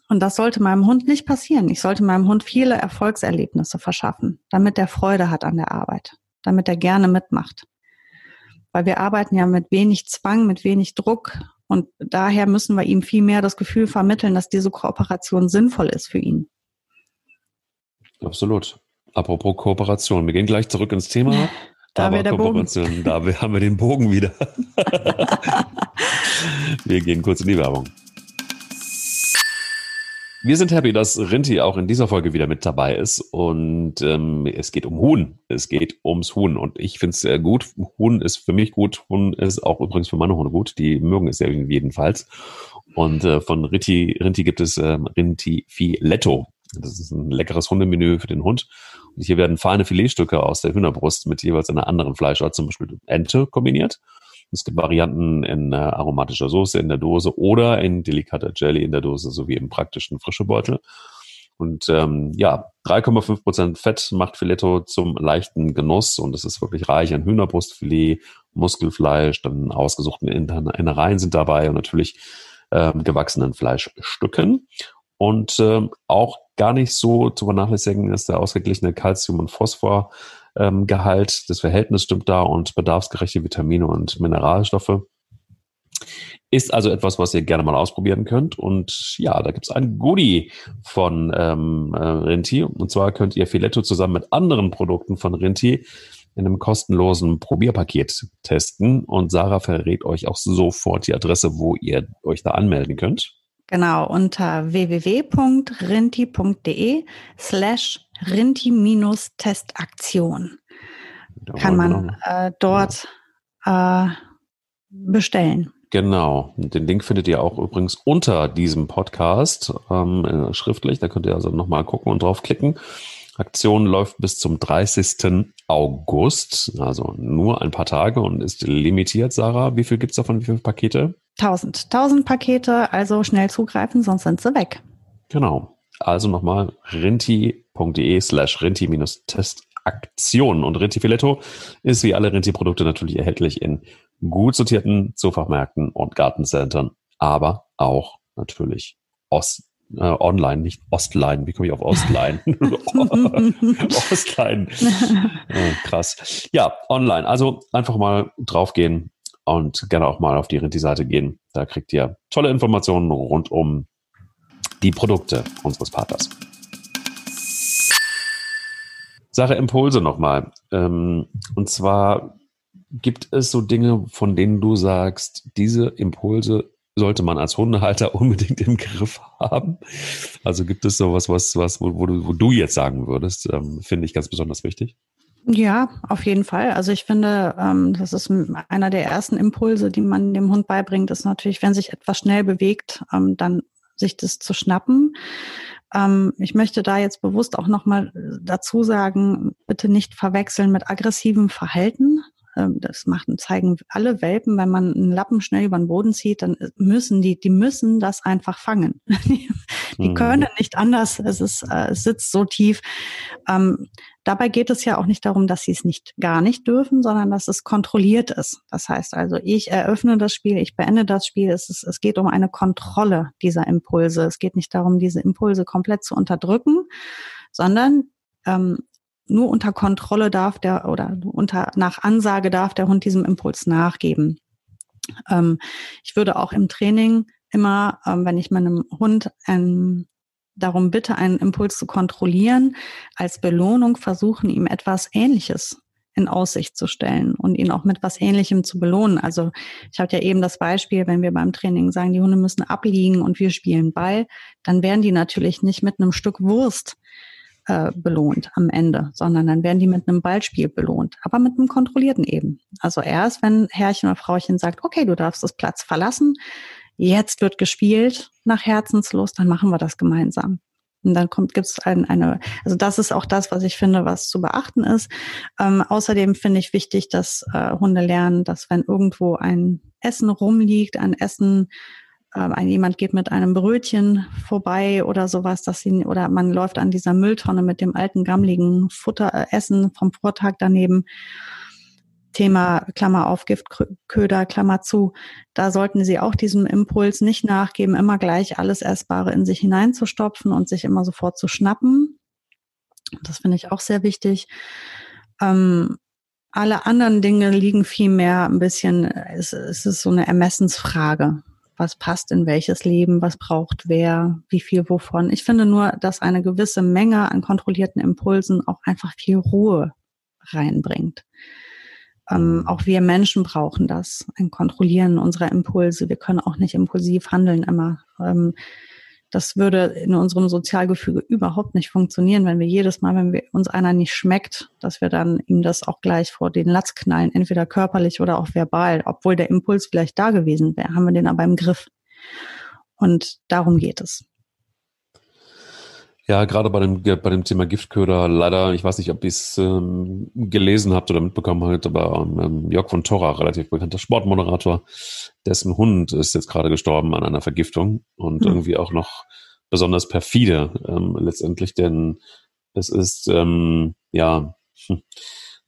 Und das sollte meinem Hund nicht passieren. Ich sollte meinem Hund viele Erfolgserlebnisse verschaffen, damit er Freude hat an der Arbeit, damit er gerne mitmacht. Weil wir arbeiten ja mit wenig Zwang, mit wenig Druck. Und daher müssen wir ihm viel mehr das Gefühl vermitteln, dass diese Kooperation sinnvoll ist für ihn. Absolut. Apropos Kooperation, wir gehen gleich zurück ins Thema. Da Aber Kooperation, da haben wir den Bogen wieder. wir gehen kurz in die Werbung. Wir sind happy, dass Rinti auch in dieser Folge wieder mit dabei ist. Und ähm, es geht um Huhn. Es geht ums Huhn. Und ich finde es sehr gut. Huhn ist für mich gut. Huhn ist auch übrigens für meine Hunde gut. Die mögen es ja jedenfalls. Und äh, von Rinti, Rinti gibt es ähm, Rinti Filetto. Das ist ein leckeres Hundemenü für den Hund. Und hier werden feine Filetstücke aus der Hühnerbrust mit jeweils einer anderen Fleischart, zum Beispiel Ente, kombiniert. Es gibt Varianten in äh, aromatischer Soße in der Dose oder in delikater Jelly in der Dose sowie im praktischen Frischebeutel. Und ähm, ja, 3,5 Prozent Fett macht Filetto zum leichten Genuss und es ist wirklich reich an Hühnerbrustfilet, Muskelfleisch, dann ausgesuchten Innereien sind dabei und natürlich ähm, gewachsenen Fleischstücken. Und ähm, auch gar nicht so zu vernachlässigen ist der ausgeglichene Calcium- und Phosphor ähm, Gehalt, das Verhältnis stimmt da und bedarfsgerechte Vitamine und Mineralstoffe. Ist also etwas, was ihr gerne mal ausprobieren könnt. Und ja, da gibt's ein Goodie von ähm, äh, Rinti. Und zwar könnt ihr Filetto zusammen mit anderen Produkten von Rinti in einem kostenlosen Probierpaket testen. Und Sarah verrät euch auch sofort die Adresse, wo ihr euch da anmelden könnt. Genau, unter www.rinti.de slash Rinti-Testaktion kann man äh, dort äh, bestellen. Genau. Den Link findet ihr auch übrigens unter diesem Podcast ähm, äh, schriftlich. Da könnt ihr also nochmal gucken und draufklicken. Aktion läuft bis zum 30. August, also nur ein paar Tage und ist limitiert, Sarah. Wie viel gibt es davon? Wie viele Pakete? 1000. 1000 Pakete, also schnell zugreifen, sonst sind sie weg. Genau. Also nochmal rinti.de slash rinti-testaktion. Und Rinti Filetto ist wie alle Rinti-Produkte natürlich erhältlich in gut sortierten Zoofachmärkten und Gartencentern, aber auch natürlich Ost äh, online, nicht Ostline. Wie komme ich auf Ostline? Ostline. Äh, krass. Ja, online. Also einfach mal draufgehen und gerne auch mal auf die Rinti-Seite gehen. Da kriegt ihr tolle Informationen rund um die Produkte unseres Partners. Sache Impulse nochmal. Ähm, und zwar gibt es so Dinge, von denen du sagst, diese Impulse sollte man als Hundehalter unbedingt im Griff haben? Also gibt es sowas, was, was, wo, wo, du, wo du jetzt sagen würdest, ähm, finde ich ganz besonders wichtig? Ja, auf jeden Fall. Also ich finde, ähm, das ist einer der ersten Impulse, die man dem Hund beibringt, ist natürlich, wenn sich etwas schnell bewegt, ähm, dann sich das zu schnappen. Ähm, ich möchte da jetzt bewusst auch nochmal dazu sagen, bitte nicht verwechseln mit aggressivem Verhalten. Das machen, zeigen alle Welpen, wenn man einen Lappen schnell über den Boden zieht, dann müssen die, die müssen das einfach fangen. die mhm. können nicht anders. Es ist, äh, es sitzt so tief. Ähm, dabei geht es ja auch nicht darum, dass sie es nicht gar nicht dürfen, sondern dass es kontrolliert ist. Das heißt also, ich eröffne das Spiel, ich beende das Spiel. Es, ist, es geht um eine Kontrolle dieser Impulse. Es geht nicht darum, diese Impulse komplett zu unterdrücken, sondern ähm, nur unter Kontrolle darf der oder unter nach Ansage darf der Hund diesem Impuls nachgeben. Ähm, ich würde auch im Training immer, ähm, wenn ich meinem Hund ähm, darum bitte, einen Impuls zu kontrollieren, als Belohnung versuchen, ihm etwas Ähnliches in Aussicht zu stellen und ihn auch mit was Ähnlichem zu belohnen. Also ich hatte ja eben das Beispiel, wenn wir beim Training sagen, die Hunde müssen abliegen und wir spielen Ball, dann werden die natürlich nicht mit einem Stück Wurst äh, belohnt am Ende, sondern dann werden die mit einem Ballspiel belohnt, aber mit einem kontrollierten eben. Also erst, wenn Herrchen oder Frauchen sagt, okay, du darfst das Platz verlassen, jetzt wird gespielt nach Herzenslust, dann machen wir das gemeinsam. Und dann kommt, gibt es ein, eine, also das ist auch das, was ich finde, was zu beachten ist. Ähm, außerdem finde ich wichtig, dass äh, Hunde lernen, dass wenn irgendwo ein Essen rumliegt, ein Essen ähm, ein, jemand geht mit einem Brötchen vorbei oder sowas, dass sie, oder man läuft an dieser Mülltonne mit dem alten gammligen Futteressen vom Vortag daneben. Thema Klammer auf Giftköder, Klammer zu. Da sollten Sie auch diesem Impuls nicht nachgeben, immer gleich alles Essbare in sich hineinzustopfen und sich immer sofort zu schnappen. Das finde ich auch sehr wichtig. Ähm, alle anderen Dinge liegen vielmehr ein bisschen, es, es ist so eine Ermessensfrage was passt in welches Leben, was braucht wer, wie viel wovon. Ich finde nur, dass eine gewisse Menge an kontrollierten Impulsen auch einfach viel Ruhe reinbringt. Ähm, auch wir Menschen brauchen das, ein Kontrollieren unserer Impulse. Wir können auch nicht impulsiv handeln immer. Ähm, das würde in unserem Sozialgefüge überhaupt nicht funktionieren, wenn wir jedes Mal, wenn wir uns einer nicht schmeckt, dass wir dann ihm das auch gleich vor den Latz knallen, entweder körperlich oder auch verbal, obwohl der Impuls vielleicht da gewesen wäre, haben wir den aber im Griff. Und darum geht es. Ja, gerade bei dem, bei dem Thema Giftköder, leider, ich weiß nicht, ob ihr es ähm, gelesen habt oder mitbekommen habt, aber ähm, Jörg von Torra, relativ bekannter Sportmoderator, dessen Hund ist jetzt gerade gestorben an einer Vergiftung und mhm. irgendwie auch noch besonders perfide ähm, letztendlich, denn es ist ähm, ja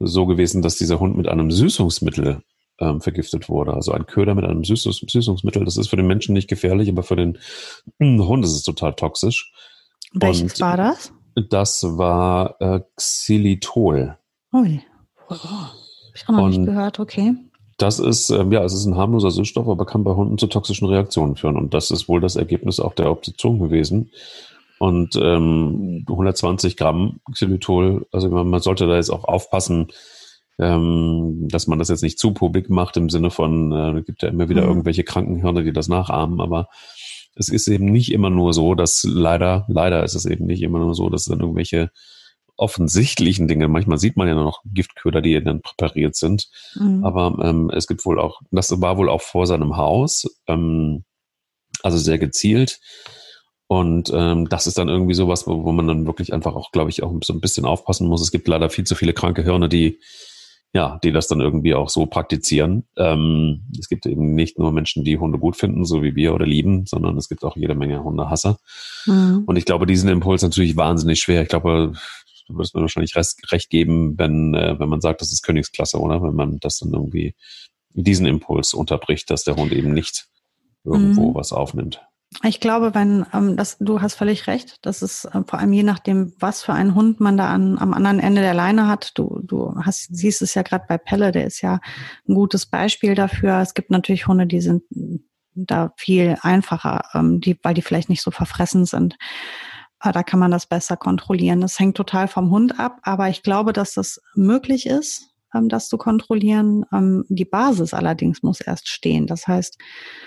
so gewesen, dass dieser Hund mit einem Süßungsmittel ähm, vergiftet wurde. Also ein Köder mit einem Süßungs Süßungsmittel, das ist für den Menschen nicht gefährlich, aber für den Hund ist es total toxisch. Welches und war das? Das war äh, Xylitol. Ui. Oh, hab ich auch noch und nicht gehört, okay. Das ist, ähm, ja, es ist ein harmloser Süßstoff, aber kann bei Hunden zu toxischen Reaktionen führen. Und das ist wohl das Ergebnis auch der Obduktion gewesen. Und ähm, 120 Gramm Xylitol, also man sollte da jetzt auch aufpassen, ähm, dass man das jetzt nicht zu publik macht im Sinne von, äh, gibt ja immer wieder mhm. irgendwelche Krankenhirne, die das nachahmen, aber es ist eben nicht immer nur so, dass leider, leider ist es eben nicht immer nur so, dass dann irgendwelche offensichtlichen Dinge, manchmal sieht man ja noch Giftköder, die dann präpariert sind, mhm. aber ähm, es gibt wohl auch, das war wohl auch vor seinem Haus, ähm, also sehr gezielt. Und ähm, das ist dann irgendwie sowas, wo, wo man dann wirklich einfach auch, glaube ich, auch so ein bisschen aufpassen muss. Es gibt leider viel zu viele kranke Hirne, die ja, die das dann irgendwie auch so praktizieren. Ähm, es gibt eben nicht nur Menschen, die Hunde gut finden, so wie wir oder lieben, sondern es gibt auch jede Menge Hundehasser. Mhm. Und ich glaube, diesen Impuls natürlich wahnsinnig schwer. Ich glaube, du wirst mir wahrscheinlich recht geben, wenn, äh, wenn man sagt, das ist Königsklasse, oder? Wenn man das dann irgendwie diesen Impuls unterbricht, dass der Hund eben nicht irgendwo mhm. was aufnimmt. Ich glaube, wenn ähm, das, du hast völlig recht, das ist äh, vor allem je nachdem, was für einen Hund man da an, am anderen Ende der Leine hat. Du, du hast, siehst es ja gerade bei Pelle, der ist ja ein gutes Beispiel dafür. Es gibt natürlich Hunde, die sind da viel einfacher, ähm, die, weil die vielleicht nicht so verfressen sind. Äh, da kann man das besser kontrollieren. Das hängt total vom Hund ab, aber ich glaube, dass das möglich ist das zu kontrollieren. Ähm, die Basis allerdings muss erst stehen. Das heißt,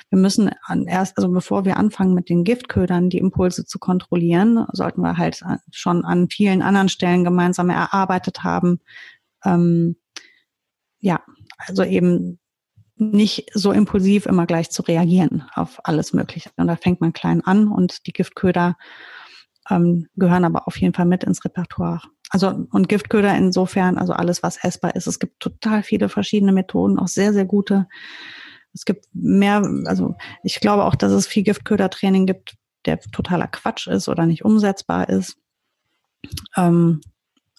wir müssen erst, also bevor wir anfangen mit den Giftködern die Impulse zu kontrollieren, sollten wir halt schon an vielen anderen Stellen gemeinsam erarbeitet haben. Ähm, ja, also eben nicht so impulsiv immer gleich zu reagieren auf alles Mögliche. Und da fängt man klein an und die Giftköder ähm, gehören aber auf jeden Fall mit ins Repertoire. Also und Giftköder insofern, also alles, was essbar ist. Es gibt total viele verschiedene Methoden, auch sehr, sehr gute. Es gibt mehr, also ich glaube auch, dass es viel Giftködertraining gibt, der totaler Quatsch ist oder nicht umsetzbar ist. Ähm,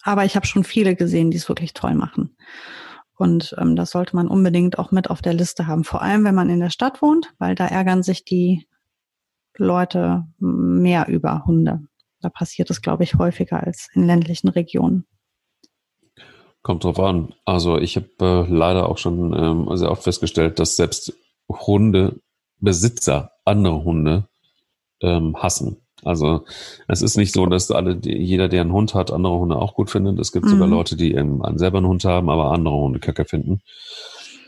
aber ich habe schon viele gesehen, die es wirklich toll machen. Und ähm, das sollte man unbedingt auch mit auf der Liste haben. Vor allem, wenn man in der Stadt wohnt, weil da ärgern sich die Leute mehr über Hunde. Da passiert es, glaube ich, häufiger als in ländlichen Regionen. Kommt drauf an. Also ich habe äh, leider auch schon ähm, sehr oft festgestellt, dass selbst Hundebesitzer andere Hunde ähm, hassen. Also es ist nicht so, dass alle, die, jeder, der einen Hund hat, andere Hunde auch gut findet. Es gibt mhm. sogar Leute, die ähm, selber einen Hund haben, aber andere Hunde kacke finden.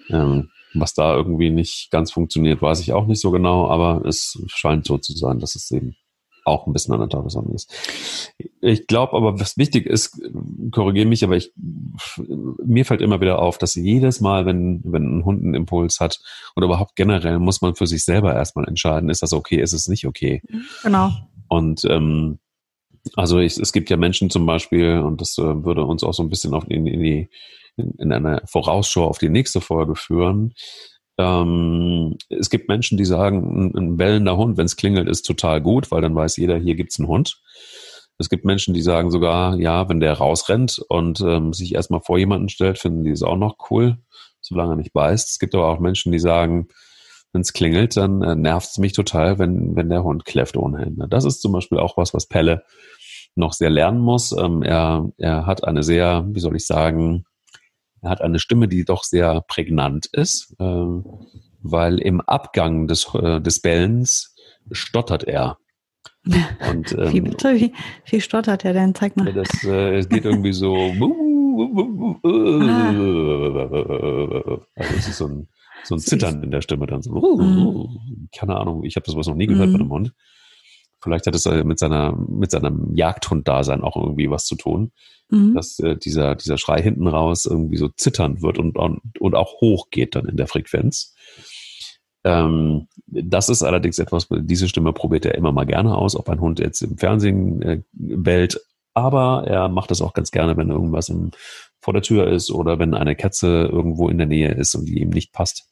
Ähm, was da irgendwie nicht ganz funktioniert, weiß ich auch nicht so genau, aber es scheint so zu sein, dass es eben auch ein bisschen an der Tagesordnung ist. Ich glaube aber, was wichtig ist, korrigiere mich, aber ich, mir fällt immer wieder auf, dass jedes Mal, wenn, wenn ein Hund einen Impuls hat oder überhaupt generell, muss man für sich selber erstmal entscheiden, ist das okay, ist es nicht okay. Genau. Und ähm, also ich, es gibt ja Menschen zum Beispiel, und das äh, würde uns auch so ein bisschen auf, in, in die in, in eine Vorausschau auf die nächste Folge führen, ähm, es gibt Menschen, die sagen, ein, ein bellender Hund, wenn es klingelt, ist total gut, weil dann weiß jeder, hier gibt's einen Hund. Es gibt Menschen, die sagen sogar, ja, wenn der rausrennt und ähm, sich erstmal vor jemanden stellt, finden die es auch noch cool, solange er nicht beißt. Es gibt aber auch Menschen, die sagen, wenn es klingelt, dann äh, nervt es mich total, wenn, wenn der Hund kläfft ohne Hände. Das ist zum Beispiel auch was, was Pelle noch sehr lernen muss. Ähm, er, er hat eine sehr, wie soll ich sagen, er hat eine Stimme, die doch sehr prägnant ist, äh, weil im Abgang des, äh, des Bellens stottert er. Und, ähm, wie bitte? Wie, wie stottert er denn? Zeig mal. Das, äh, es geht irgendwie so. also es ist so ein, so ein Zittern in der Stimme dann so. Mhm. Keine Ahnung, ich habe das was noch nie gehört mhm. bei einem Hund. Vielleicht hat es äh, mit seiner mit seinem Jagdhund-Dasein auch irgendwie was zu tun, mhm. dass äh, dieser dieser Schrei hinten raus irgendwie so zitternd wird und und, und auch hoch geht dann in der Frequenz. Ähm, das ist allerdings etwas, diese Stimme probiert er immer mal gerne aus, ob ein Hund jetzt im Fernsehen äh, bellt, aber er macht das auch ganz gerne, wenn irgendwas im, vor der Tür ist oder wenn eine Katze irgendwo in der Nähe ist und die ihm nicht passt.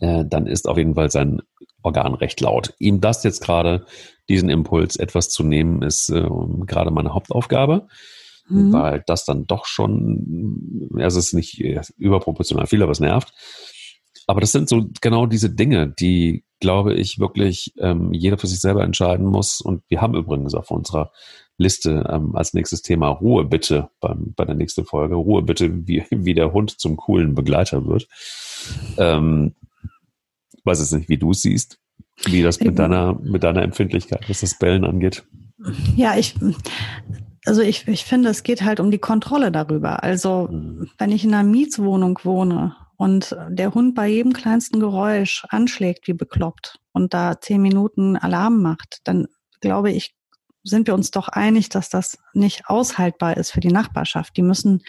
Äh, dann ist auf jeden Fall sein Organ recht laut. Ihm das jetzt gerade, diesen Impuls etwas zu nehmen, ist äh, gerade meine Hauptaufgabe, mhm. weil das dann doch schon, es ist nicht überproportional viel, aber es nervt. Aber das sind so genau diese Dinge, die, glaube ich, wirklich ähm, jeder für sich selber entscheiden muss. Und wir haben übrigens auf unserer Liste ähm, als nächstes Thema Ruhe bitte beim, bei der nächsten Folge. Ruhe bitte, wie, wie der Hund zum coolen Begleiter wird. Ähm, weiß jetzt nicht, wie du es siehst, wie das mit deiner, mit deiner Empfindlichkeit, was das Bellen angeht. Ja, ich, also ich, ich finde, es geht halt um die Kontrolle darüber. Also, mhm. wenn ich in einer Mietswohnung wohne und der Hund bei jedem kleinsten Geräusch anschlägt wie bekloppt und da zehn Minuten Alarm macht, dann glaube ich, sind wir uns doch einig, dass das nicht aushaltbar ist für die Nachbarschaft. Die müssen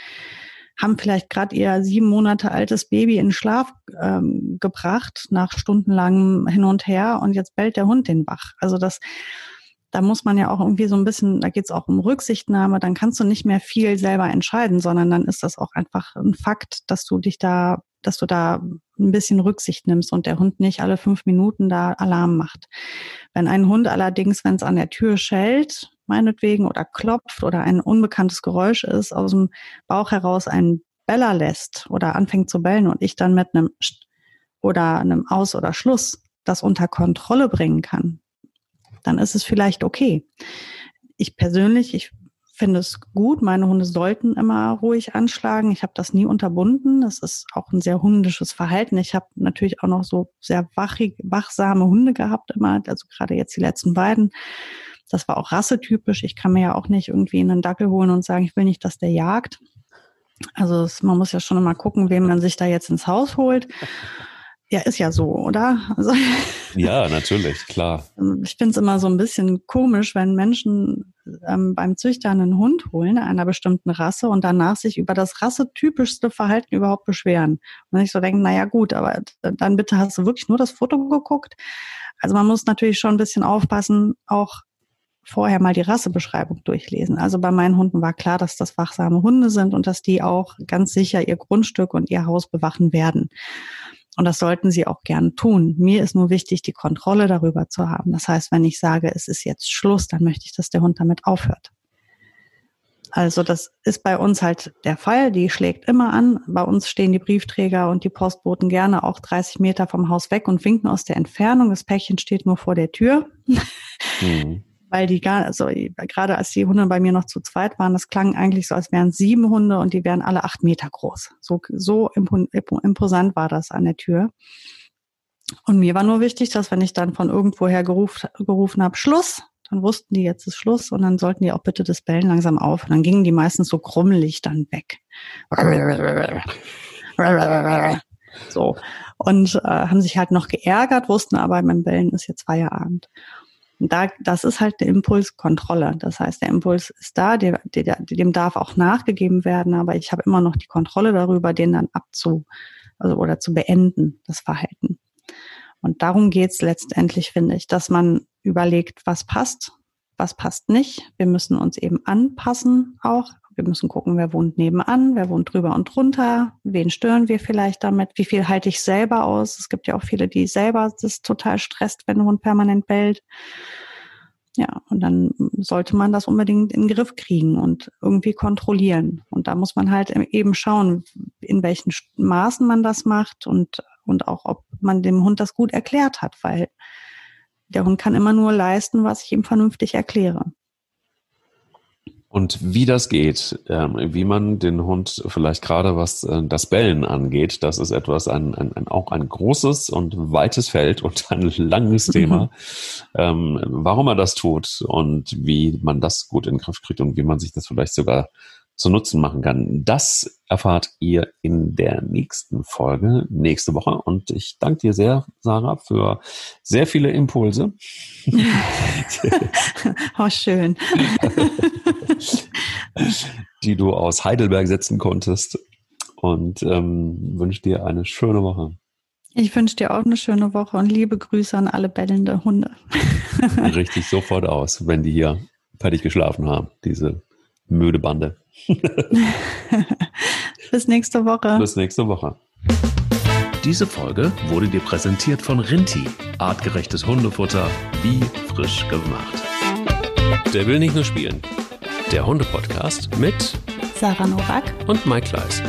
haben vielleicht gerade ihr sieben Monate altes Baby in Schlaf ähm, gebracht nach stundenlangem Hin und Her und jetzt bellt der Hund den Bach. Also das da muss man ja auch irgendwie so ein bisschen, da geht es auch um Rücksichtnahme, dann kannst du nicht mehr viel selber entscheiden, sondern dann ist das auch einfach ein Fakt, dass du dich da, dass du da ein bisschen Rücksicht nimmst und der Hund nicht alle fünf Minuten da Alarm macht. Wenn ein Hund allerdings, wenn es an der Tür schellt, meinetwegen, oder klopft oder ein unbekanntes Geräusch ist, aus dem Bauch heraus einen Beller lässt oder anfängt zu bellen und ich dann mit einem oder einem Aus- oder Schluss das unter Kontrolle bringen kann, dann ist es vielleicht okay. Ich persönlich, ich finde es gut. Meine Hunde sollten immer ruhig anschlagen. Ich habe das nie unterbunden. Das ist auch ein sehr hundisches Verhalten. Ich habe natürlich auch noch so sehr wachig, wachsame Hunde gehabt immer, also gerade jetzt die letzten beiden. Das war auch rassetypisch. Ich kann mir ja auch nicht irgendwie einen Dackel holen und sagen, ich will nicht, dass der jagt. Also es, man muss ja schon immer gucken, wen man sich da jetzt ins Haus holt. Ja, ist ja so, oder? Also, ja, natürlich, klar. Ich finde es immer so ein bisschen komisch, wenn Menschen ähm, beim Züchter einen Hund holen, einer bestimmten Rasse, und danach sich über das rassetypischste Verhalten überhaupt beschweren. Und ich so denke, naja gut, aber dann bitte hast du wirklich nur das Foto geguckt. Also man muss natürlich schon ein bisschen aufpassen, auch vorher mal die Rassebeschreibung durchlesen. Also bei meinen Hunden war klar, dass das wachsame Hunde sind und dass die auch ganz sicher ihr Grundstück und ihr Haus bewachen werden. Und das sollten sie auch gern tun. Mir ist nur wichtig, die Kontrolle darüber zu haben. Das heißt, wenn ich sage, es ist jetzt Schluss, dann möchte ich, dass der Hund damit aufhört. Also das ist bei uns halt der Fall. Die schlägt immer an. Bei uns stehen die Briefträger und die Postboten gerne auch 30 Meter vom Haus weg und winken aus der Entfernung. Das Päckchen steht nur vor der Tür. Mhm weil die gar, also gerade als die Hunde bei mir noch zu zweit waren, das klang eigentlich so, als wären sieben Hunde und die wären alle acht Meter groß. So, so imposant war das an der Tür. Und mir war nur wichtig, dass wenn ich dann von irgendwoher geruf, gerufen habe, Schluss, dann wussten die, jetzt ist Schluss und dann sollten die auch bitte das Bellen langsam auf. Und dann gingen die meistens so krummelig dann weg. So. Und äh, haben sich halt noch geärgert, wussten aber, beim Bellen ist jetzt Feierabend. Da, das ist halt eine Impulskontrolle. Das heißt, der Impuls ist da, der, der, dem darf auch nachgegeben werden, aber ich habe immer noch die Kontrolle darüber, den dann abzu, also oder zu beenden, das Verhalten. Und darum geht's letztendlich, finde ich, dass man überlegt, was passt, was passt nicht. Wir müssen uns eben anpassen auch wir müssen gucken, wer wohnt nebenan, wer wohnt drüber und drunter, wen stören wir vielleicht damit, wie viel halte ich selber aus. Es gibt ja auch viele, die selber das total stresst, wenn ein Hund permanent bellt. Ja, und dann sollte man das unbedingt in den Griff kriegen und irgendwie kontrollieren. Und da muss man halt eben schauen, in welchen Maßen man das macht und, und auch, ob man dem Hund das gut erklärt hat, weil der Hund kann immer nur leisten, was ich ihm vernünftig erkläre. Und wie das geht, ähm, wie man den Hund vielleicht gerade was äh, das Bellen angeht, das ist etwas, ein, ein, ein, auch ein großes und weites Feld und ein langes Thema. ähm, warum er das tut und wie man das gut in den Griff kriegt und wie man sich das vielleicht sogar zu Nutzen machen kann. Das erfahrt ihr in der nächsten Folge, nächste Woche. Und ich danke dir sehr, Sarah, für sehr viele Impulse. oh, schön. die du aus Heidelberg setzen konntest. Und ähm, wünsche dir eine schöne Woche. Ich wünsche dir auch eine schöne Woche und liebe Grüße an alle bellende Hunde. Richtig sofort aus, wenn die hier fertig geschlafen haben, diese müde Bande. Bis nächste Woche. Bis nächste Woche. Diese Folge wurde dir präsentiert von Rinti. Artgerechtes Hundefutter, wie frisch gemacht. Der will nicht nur spielen. Der Hunde-Podcast mit Sarah Novak und Mike Kleiss.